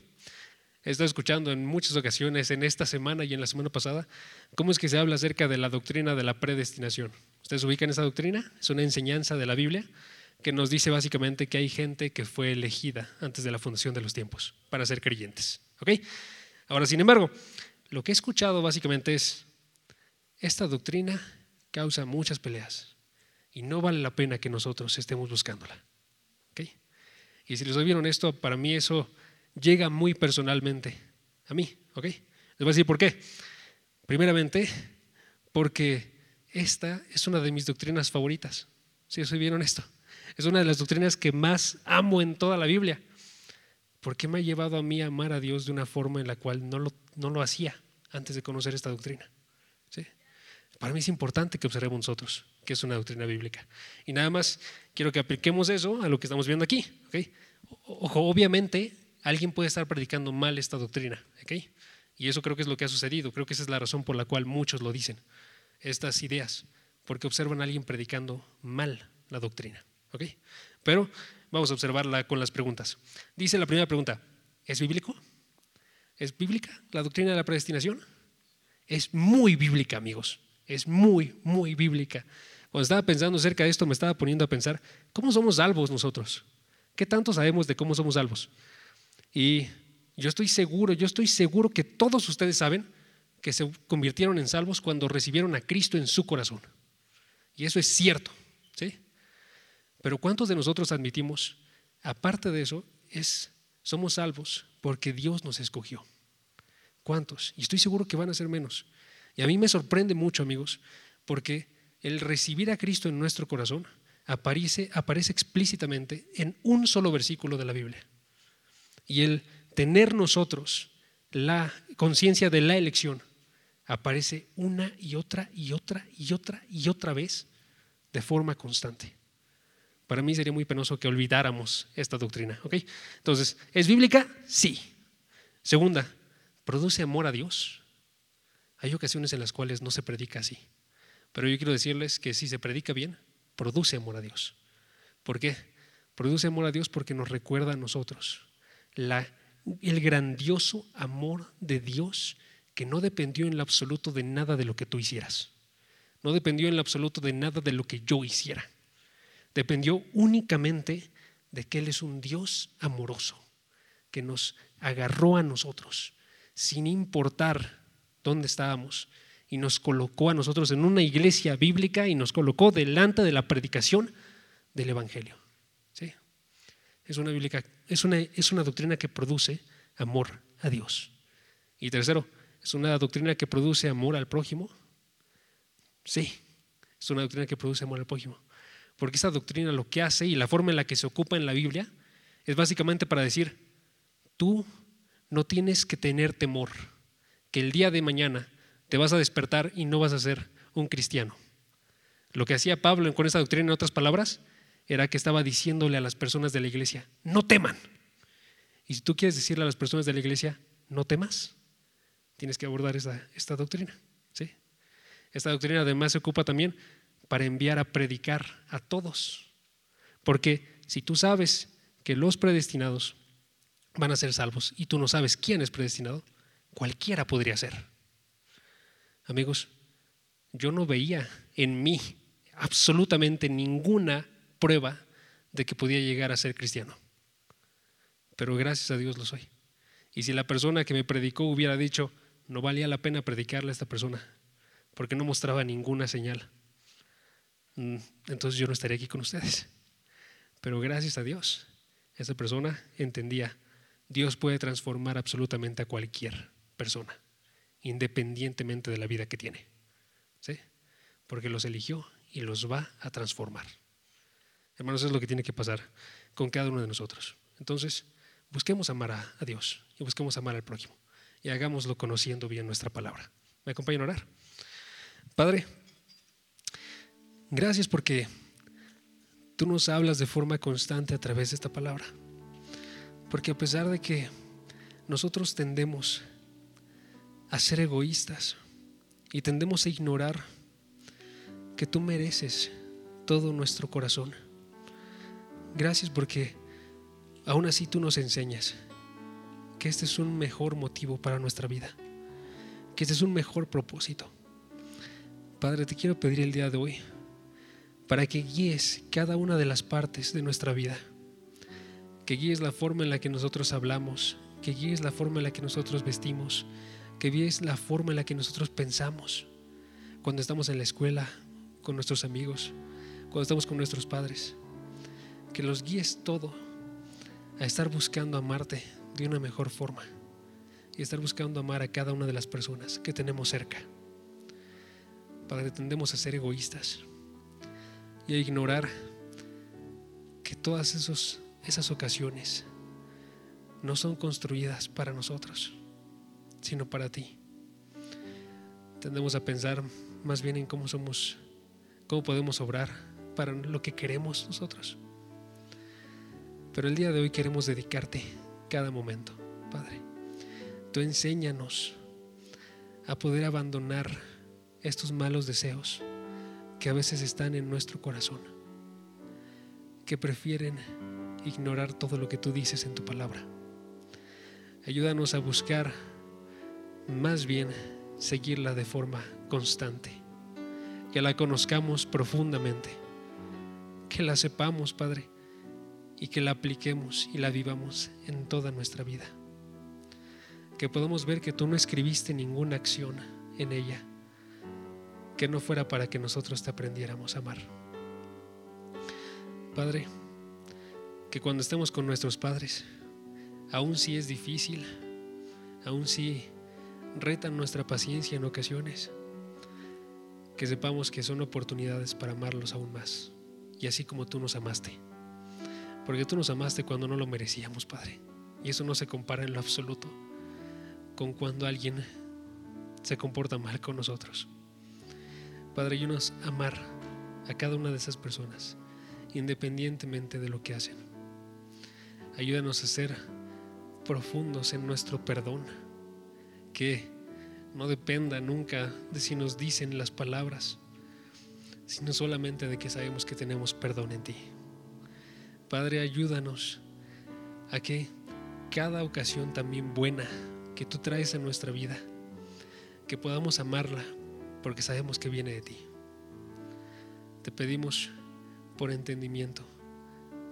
He estado escuchando en muchas ocasiones, en esta semana y en la semana pasada, cómo es que se habla acerca de la doctrina de la predestinación. ¿Ustedes ubican esa doctrina? Es una enseñanza de la Biblia que nos dice básicamente que hay gente que fue elegida antes de la fundación de los tiempos para ser creyentes. ¿Ok? Ahora, sin embargo, lo que he escuchado básicamente es, esta doctrina causa muchas peleas y no vale la pena que nosotros estemos buscándola. ¿Ok? Y si les doy bien honesto, para mí eso llega muy personalmente a mí, ¿ok? Les voy a decir por qué. Primeramente, porque esta es una de mis doctrinas favoritas, si soy bien honesto. Es una de las doctrinas que más amo en toda la Biblia, porque me ha llevado a mí a amar a Dios de una forma en la cual no lo, no lo hacía antes de conocer esta doctrina. ¿sí? Para mí es importante que observemos nosotros que es una doctrina bíblica. Y nada más quiero que apliquemos eso a lo que estamos viendo aquí. ¿okay? Ojo, obviamente alguien puede estar predicando mal esta doctrina. ¿okay? Y eso creo que es lo que ha sucedido. Creo que esa es la razón por la cual muchos lo dicen, estas ideas, porque observan a alguien predicando mal la doctrina. ¿okay? Pero vamos a observarla con las preguntas. Dice la primera pregunta, ¿es bíblico? ¿Es bíblica la doctrina de la predestinación? Es muy bíblica, amigos. Es muy, muy bíblica. Cuando estaba pensando acerca de esto, me estaba poniendo a pensar, ¿cómo somos salvos nosotros? ¿Qué tanto sabemos de cómo somos salvos? Y yo estoy seguro, yo estoy seguro que todos ustedes saben que se convirtieron en salvos cuando recibieron a Cristo en su corazón. Y eso es cierto, ¿sí? Pero ¿cuántos de nosotros admitimos, aparte de eso, es somos salvos porque Dios nos escogió? ¿Cuántos? Y estoy seguro que van a ser menos. Y a mí me sorprende mucho, amigos, porque el recibir a Cristo en nuestro corazón aparece, aparece explícitamente en un solo versículo de la Biblia. Y el tener nosotros la conciencia de la elección aparece una y otra y otra y otra y otra vez de forma constante. Para mí sería muy penoso que olvidáramos esta doctrina. ¿ok? Entonces, ¿es bíblica? Sí. Segunda, ¿produce amor a Dios? Hay ocasiones en las cuales no se predica así. Pero yo quiero decirles que si se predica bien, produce amor a Dios. ¿Por qué? Produce amor a Dios porque nos recuerda a nosotros la, el grandioso amor de Dios que no dependió en lo absoluto de nada de lo que tú hicieras. No dependió en lo absoluto de nada de lo que yo hiciera. Dependió únicamente de que Él es un Dios amoroso, que nos agarró a nosotros, sin importar dónde estábamos, y nos colocó a nosotros en una iglesia bíblica y nos colocó delante de la predicación del Evangelio. Es, una es, una, es una doctrina que produce amor a Dios. Y tercero, ¿es una doctrina que produce amor al prójimo? Sí, es una doctrina que produce amor al prójimo. Porque esa doctrina lo que hace y la forma en la que se ocupa en la Biblia es básicamente para decir, tú no tienes que tener temor que el día de mañana te vas a despertar y no vas a ser un cristiano. Lo que hacía Pablo con esa doctrina, en otras palabras, era que estaba diciéndole a las personas de la iglesia, no teman. Y si tú quieres decirle a las personas de la iglesia, no temas, tienes que abordar esta, esta doctrina. ¿sí? Esta doctrina además se ocupa también para enviar a predicar a todos. Porque si tú sabes que los predestinados van a ser salvos y tú no sabes quién es predestinado, cualquiera podría ser. Amigos, yo no veía en mí absolutamente ninguna prueba de que podía llegar a ser cristiano. Pero gracias a Dios lo soy. Y si la persona que me predicó hubiera dicho, no valía la pena predicarle a esta persona, porque no mostraba ninguna señal, mm, entonces yo no estaría aquí con ustedes. Pero gracias a Dios, esa persona entendía, Dios puede transformar absolutamente a cualquier persona independientemente de la vida que tiene. ¿Sí? Porque los eligió y los va a transformar. Hermanos, eso es lo que tiene que pasar con cada uno de nosotros. Entonces, busquemos amar a, Dios y busquemos amar al prójimo y hagámoslo conociendo bien nuestra palabra. ¿Me acompañan a orar? Padre, gracias porque tú nos hablas de forma constante a través de esta palabra. Porque a pesar de que nosotros tendemos a ser egoístas y tendemos a ignorar que tú mereces todo nuestro corazón. Gracias porque aún así tú nos enseñas que este es un mejor motivo para nuestra vida, que este es un mejor propósito. Padre, te quiero pedir el día de hoy para que guíes cada una de las partes de nuestra vida, que guíes la forma en la que nosotros hablamos, que guíes la forma en la que nosotros vestimos, que guíes la forma en la que nosotros pensamos cuando estamos en la escuela, con nuestros amigos, cuando estamos con nuestros padres. Que los guíes todo a estar buscando amarte de una mejor forma y estar buscando amar a cada una de las personas que tenemos cerca. Padre, tendemos a ser egoístas y a ignorar que todas esas ocasiones no son construidas para nosotros sino para ti. Tendemos a pensar más bien en cómo somos, cómo podemos obrar para lo que queremos nosotros. Pero el día de hoy queremos dedicarte cada momento, Padre. Tú enséñanos a poder abandonar estos malos deseos que a veces están en nuestro corazón, que prefieren ignorar todo lo que tú dices en tu palabra. Ayúdanos a buscar más bien seguirla de forma constante, que la conozcamos profundamente, que la sepamos, Padre, y que la apliquemos y la vivamos en toda nuestra vida. Que podamos ver que tú no escribiste ninguna acción en ella que no fuera para que nosotros te aprendiéramos a amar. Padre, que cuando estemos con nuestros padres, aun si es difícil, aun si retan nuestra paciencia en ocasiones, que sepamos que son oportunidades para amarlos aún más, y así como tú nos amaste. Porque tú nos amaste cuando no lo merecíamos, Padre. Y eso no se compara en lo absoluto con cuando alguien se comporta mal con nosotros. Padre, ayúdanos a amar a cada una de esas personas, independientemente de lo que hacen. Ayúdanos a ser profundos en nuestro perdón, que no dependa nunca de si nos dicen las palabras, sino solamente de que sabemos que tenemos perdón en ti. Padre, ayúdanos a que cada ocasión también buena que tú traes a nuestra vida, que podamos amarla porque sabemos que viene de ti. Te pedimos por entendimiento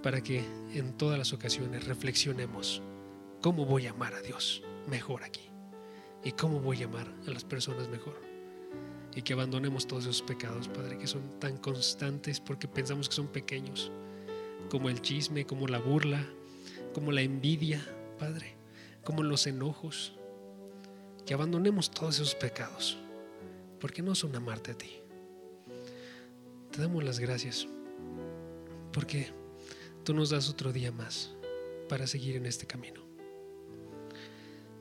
para que en todas las ocasiones reflexionemos cómo voy a amar a Dios mejor aquí y cómo voy a amar a las personas mejor. Y que abandonemos todos esos pecados, Padre, que son tan constantes porque pensamos que son pequeños, como el chisme, como la burla, como la envidia, Padre, como los enojos. Que abandonemos todos esos pecados porque no son amarte a ti. Te damos las gracias porque tú nos das otro día más para seguir en este camino.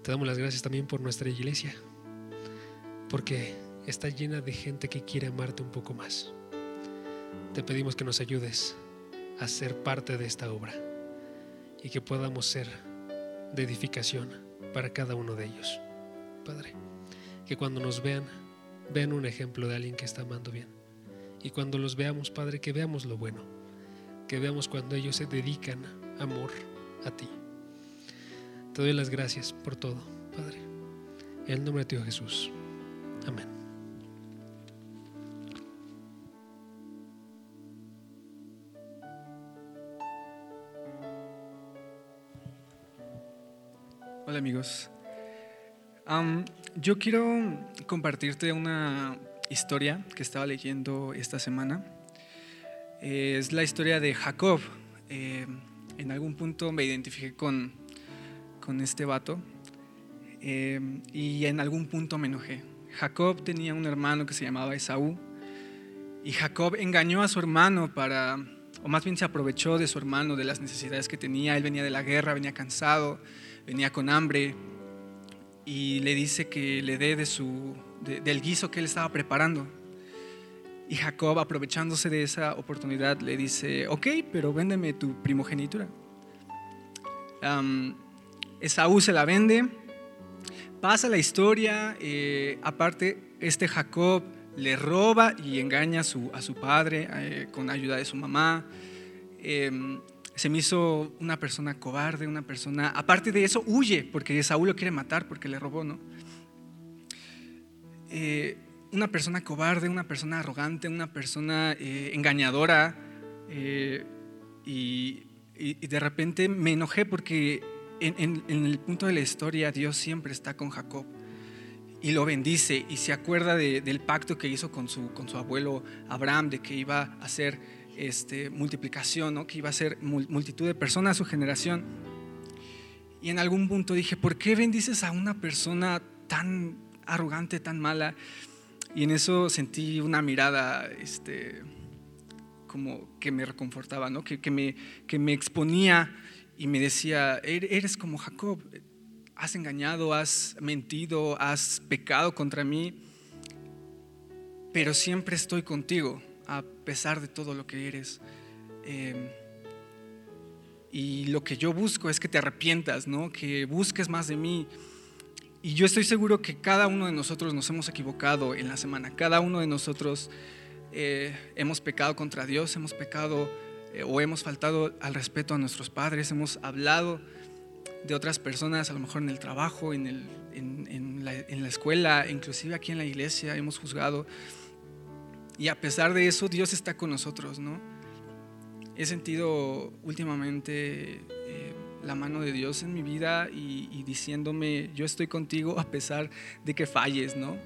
Te damos las gracias también por nuestra iglesia, porque está llena de gente que quiere amarte un poco más. Te pedimos que nos ayudes a ser parte de esta obra y que podamos ser de edificación para cada uno de ellos. Padre, que cuando nos vean vean un ejemplo de alguien que está amando bien. Y cuando los veamos, Padre, que veamos lo bueno, que veamos cuando ellos se dedican amor a ti. Te doy las gracias por todo, Padre. En el nombre de Dios Jesús. Amén. Hola amigos, yo quiero compartirte una historia que estaba leyendo esta semana. es la historia de Jacob. Eh, en algún punto me identifiqué con, con este vato eh, y en algún punto me enojé. Jacob tenía un hermano que se llamaba Esaú y Jacob engañó a su hermano para, o más bien se aprovechó de su hermano, de las necesidades que tenía. Él venía de la guerra, venía cansado, venía con hambre y le dice que le dé de su, del guiso que él estaba preparando. Y Jacob, aprovechándose de esa oportunidad, le dice, ok, pero véndeme tu primogenitura. Esaú se la vende, pasa la historia, eh, aparte este Jacob le roba y engaña a su, a su padre eh, con ayuda de su mamá. Em, se me hizo una persona cobarde, una persona, aparte de eso, huye, porque Saúl lo quiere matar porque le robó, ¿no? Eh, una persona cobarde, una persona arrogante, una persona eh, engañadora, eh, y, de repente me enojé porque en, el punto de la historia Dios siempre está con Jacob y lo bendice y se acuerda del pacto que hizo con su, con su abuelo Abraham, de que iba a hacer este, multiplicación, ¿no? que iba a ser multitud de personas su generación. Y en algún punto dije, ¿por qué bendices a una persona tan arrogante, tan mala? Y en eso sentí una mirada este, como que me reconfortaba, ¿no? que, que, me, que me exponía y me decía, eres como Jacob, has engañado, has mentido, has pecado contra mí, pero siempre estoy contigo a pesar de todo lo que eres. Em, y lo que yo busco es que te arrepientas, ¿no? que busques más de mí. Y yo estoy seguro que cada uno de nosotros nos hemos equivocado en la semana. Cada uno de nosotros eh, hemos pecado contra Dios, hemos pecado eh, o hemos faltado al respeto a nuestros padres, hemos hablado de otras personas, a lo mejor en el trabajo, en, el, en, la, en la escuela, inclusive aquí en la iglesia, hemos juzgado. Y a pesar de eso, Dios está con nosotros, ¿no? he sentido últimamente eh, la mano de Dios en mi vida y, diciéndome, yo estoy contigo a pesar de que falles, ¿no?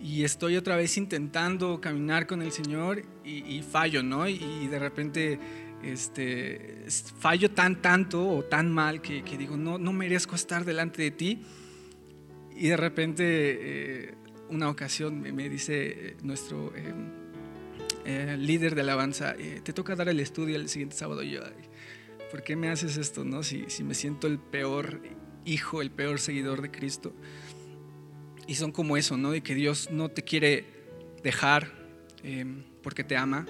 Y estoy otra vez intentando caminar con el Señor y, fallo, ¿no? Y, de repente este, fallo tan tanto o tan mal que, digo, no, no merezco estar delante de ti. Y de repente, eh, una ocasión me, dice eh, nuestro eh, líder de alabanza, te toca dar el estudio el siguiente sábado. Y yo, ¿por qué me haces esto? No? Si, si me siento el peor hijo, el peor seguidor de Cristo. Y son como eso, ¿no? De que Dios no te quiere dejar porque te ama,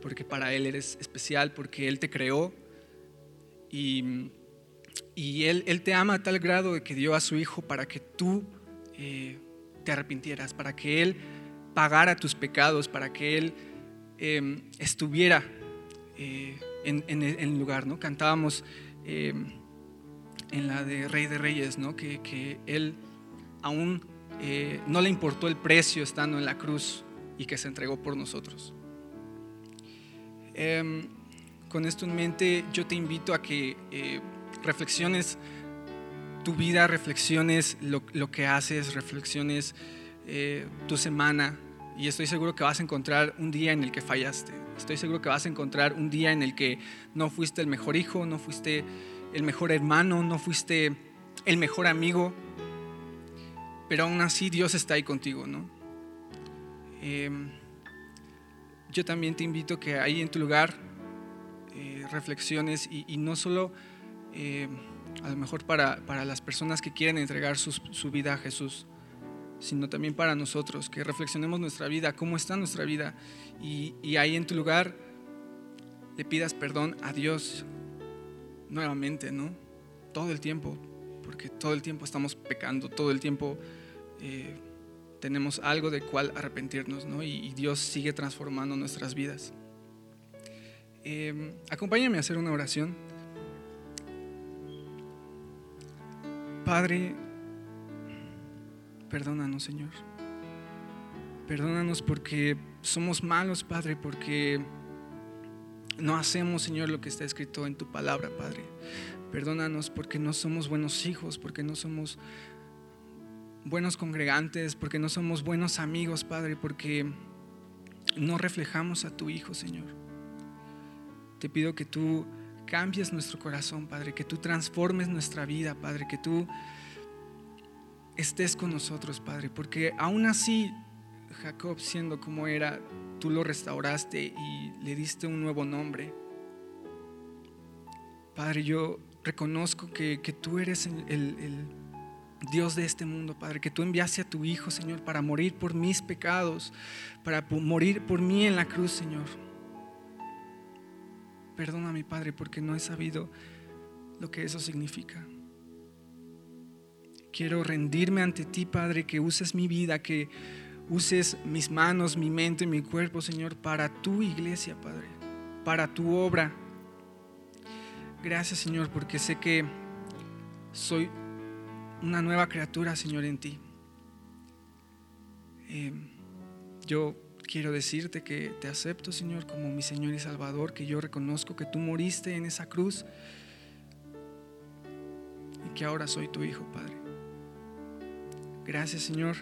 porque para Él eres especial, porque Él te creó. Y y él, él, te ama a tal grado de que dio a su Hijo para que tú eh, arrepintieras, para que Él pagara tus pecados, para que Él em, estuviera eh, en, el lugar. ¿no? Cantábamos em, en la de Rey de Reyes, ¿no? que, que Él aún eh, no le importó el precio estando en la cruz y que se entregó por nosotros. Em, con esto en mente, yo te invito a que reflexiones tu vida, reflexiones lo, que haces, reflexiones eh, tu semana y estoy seguro que vas a encontrar un día en el que fallaste. Estoy seguro que vas a encontrar un día en el que no fuiste el mejor hijo, no fuiste el mejor hermano, no fuiste el mejor amigo, pero aún así Dios está ahí contigo, ¿no? Em, yo también te invito que ahí en tu lugar eh, reflexiones y no solo eh, a lo mejor para, para, las personas que quieren entregar su, su, vida a Jesús, sino también para nosotros, que reflexionemos nuestra vida, cómo está nuestra vida, y, y ahí en tu lugar le pidas perdón a Dios nuevamente, ¿no? Todo el tiempo, porque todo el tiempo estamos pecando, todo el tiempo eh, tenemos algo de cual arrepentirnos, ¿no? Y, Dios sigue transformando nuestras vidas. Eh, acompáñame a hacer una oración. Padre, perdónanos, Señor. Perdónanos porque somos malos, Padre, porque no hacemos, Señor, lo que está escrito en tu palabra, Padre. Perdónanos porque no somos buenos hijos, porque no somos buenos congregantes, porque no somos buenos amigos, Padre, porque no reflejamos a tu Hijo, Señor. Te pido que tú cambies nuestro corazón, Padre, que tú transformes nuestra vida, Padre, que tú estés con nosotros, Padre, porque aún así, Jacob siendo como era, tú lo restauraste y le diste un nuevo nombre. Padre, yo reconozco que, tú eres el, el Dios de este mundo, Padre, que tú enviaste a tu Hijo, Señor, para morir por mis pecados, para morir por mí en la cruz, Señor. Perdona mi Padre porque no he sabido lo que eso significa. Quiero rendirme ante ti, Padre, que uses mi vida, que uses mis manos, mi mente, mi cuerpo, Señor, para tu iglesia, Padre, para tu obra. Gracias, Señor, porque sé que soy una nueva criatura, Señor, en ti. Eh, yo quiero decirte que te acepto, Señor, como mi Señor y Salvador, que yo reconozco que tú moriste en esa cruz y que ahora soy tu Hijo, Padre. Gracias, Señor,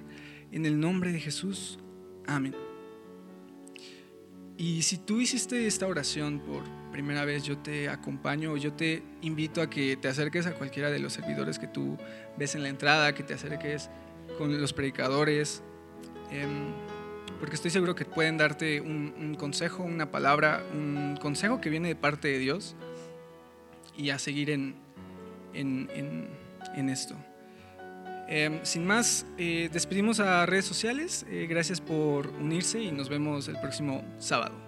en el nombre de Jesús. Amén. Y si tú hiciste esta oración por primera vez, yo te acompaño, yo te invito a que te acerques a cualquiera de los servidores que tú ves en la entrada, que te acerques con los predicadores. Em, porque estoy seguro que pueden darte un, consejo, una palabra, un consejo que viene de parte de Dios y a seguir en, en, esto. Em, sin más, eh, despedimos a redes sociales. Eh, gracias por unirse y nos vemos el próximo sábado.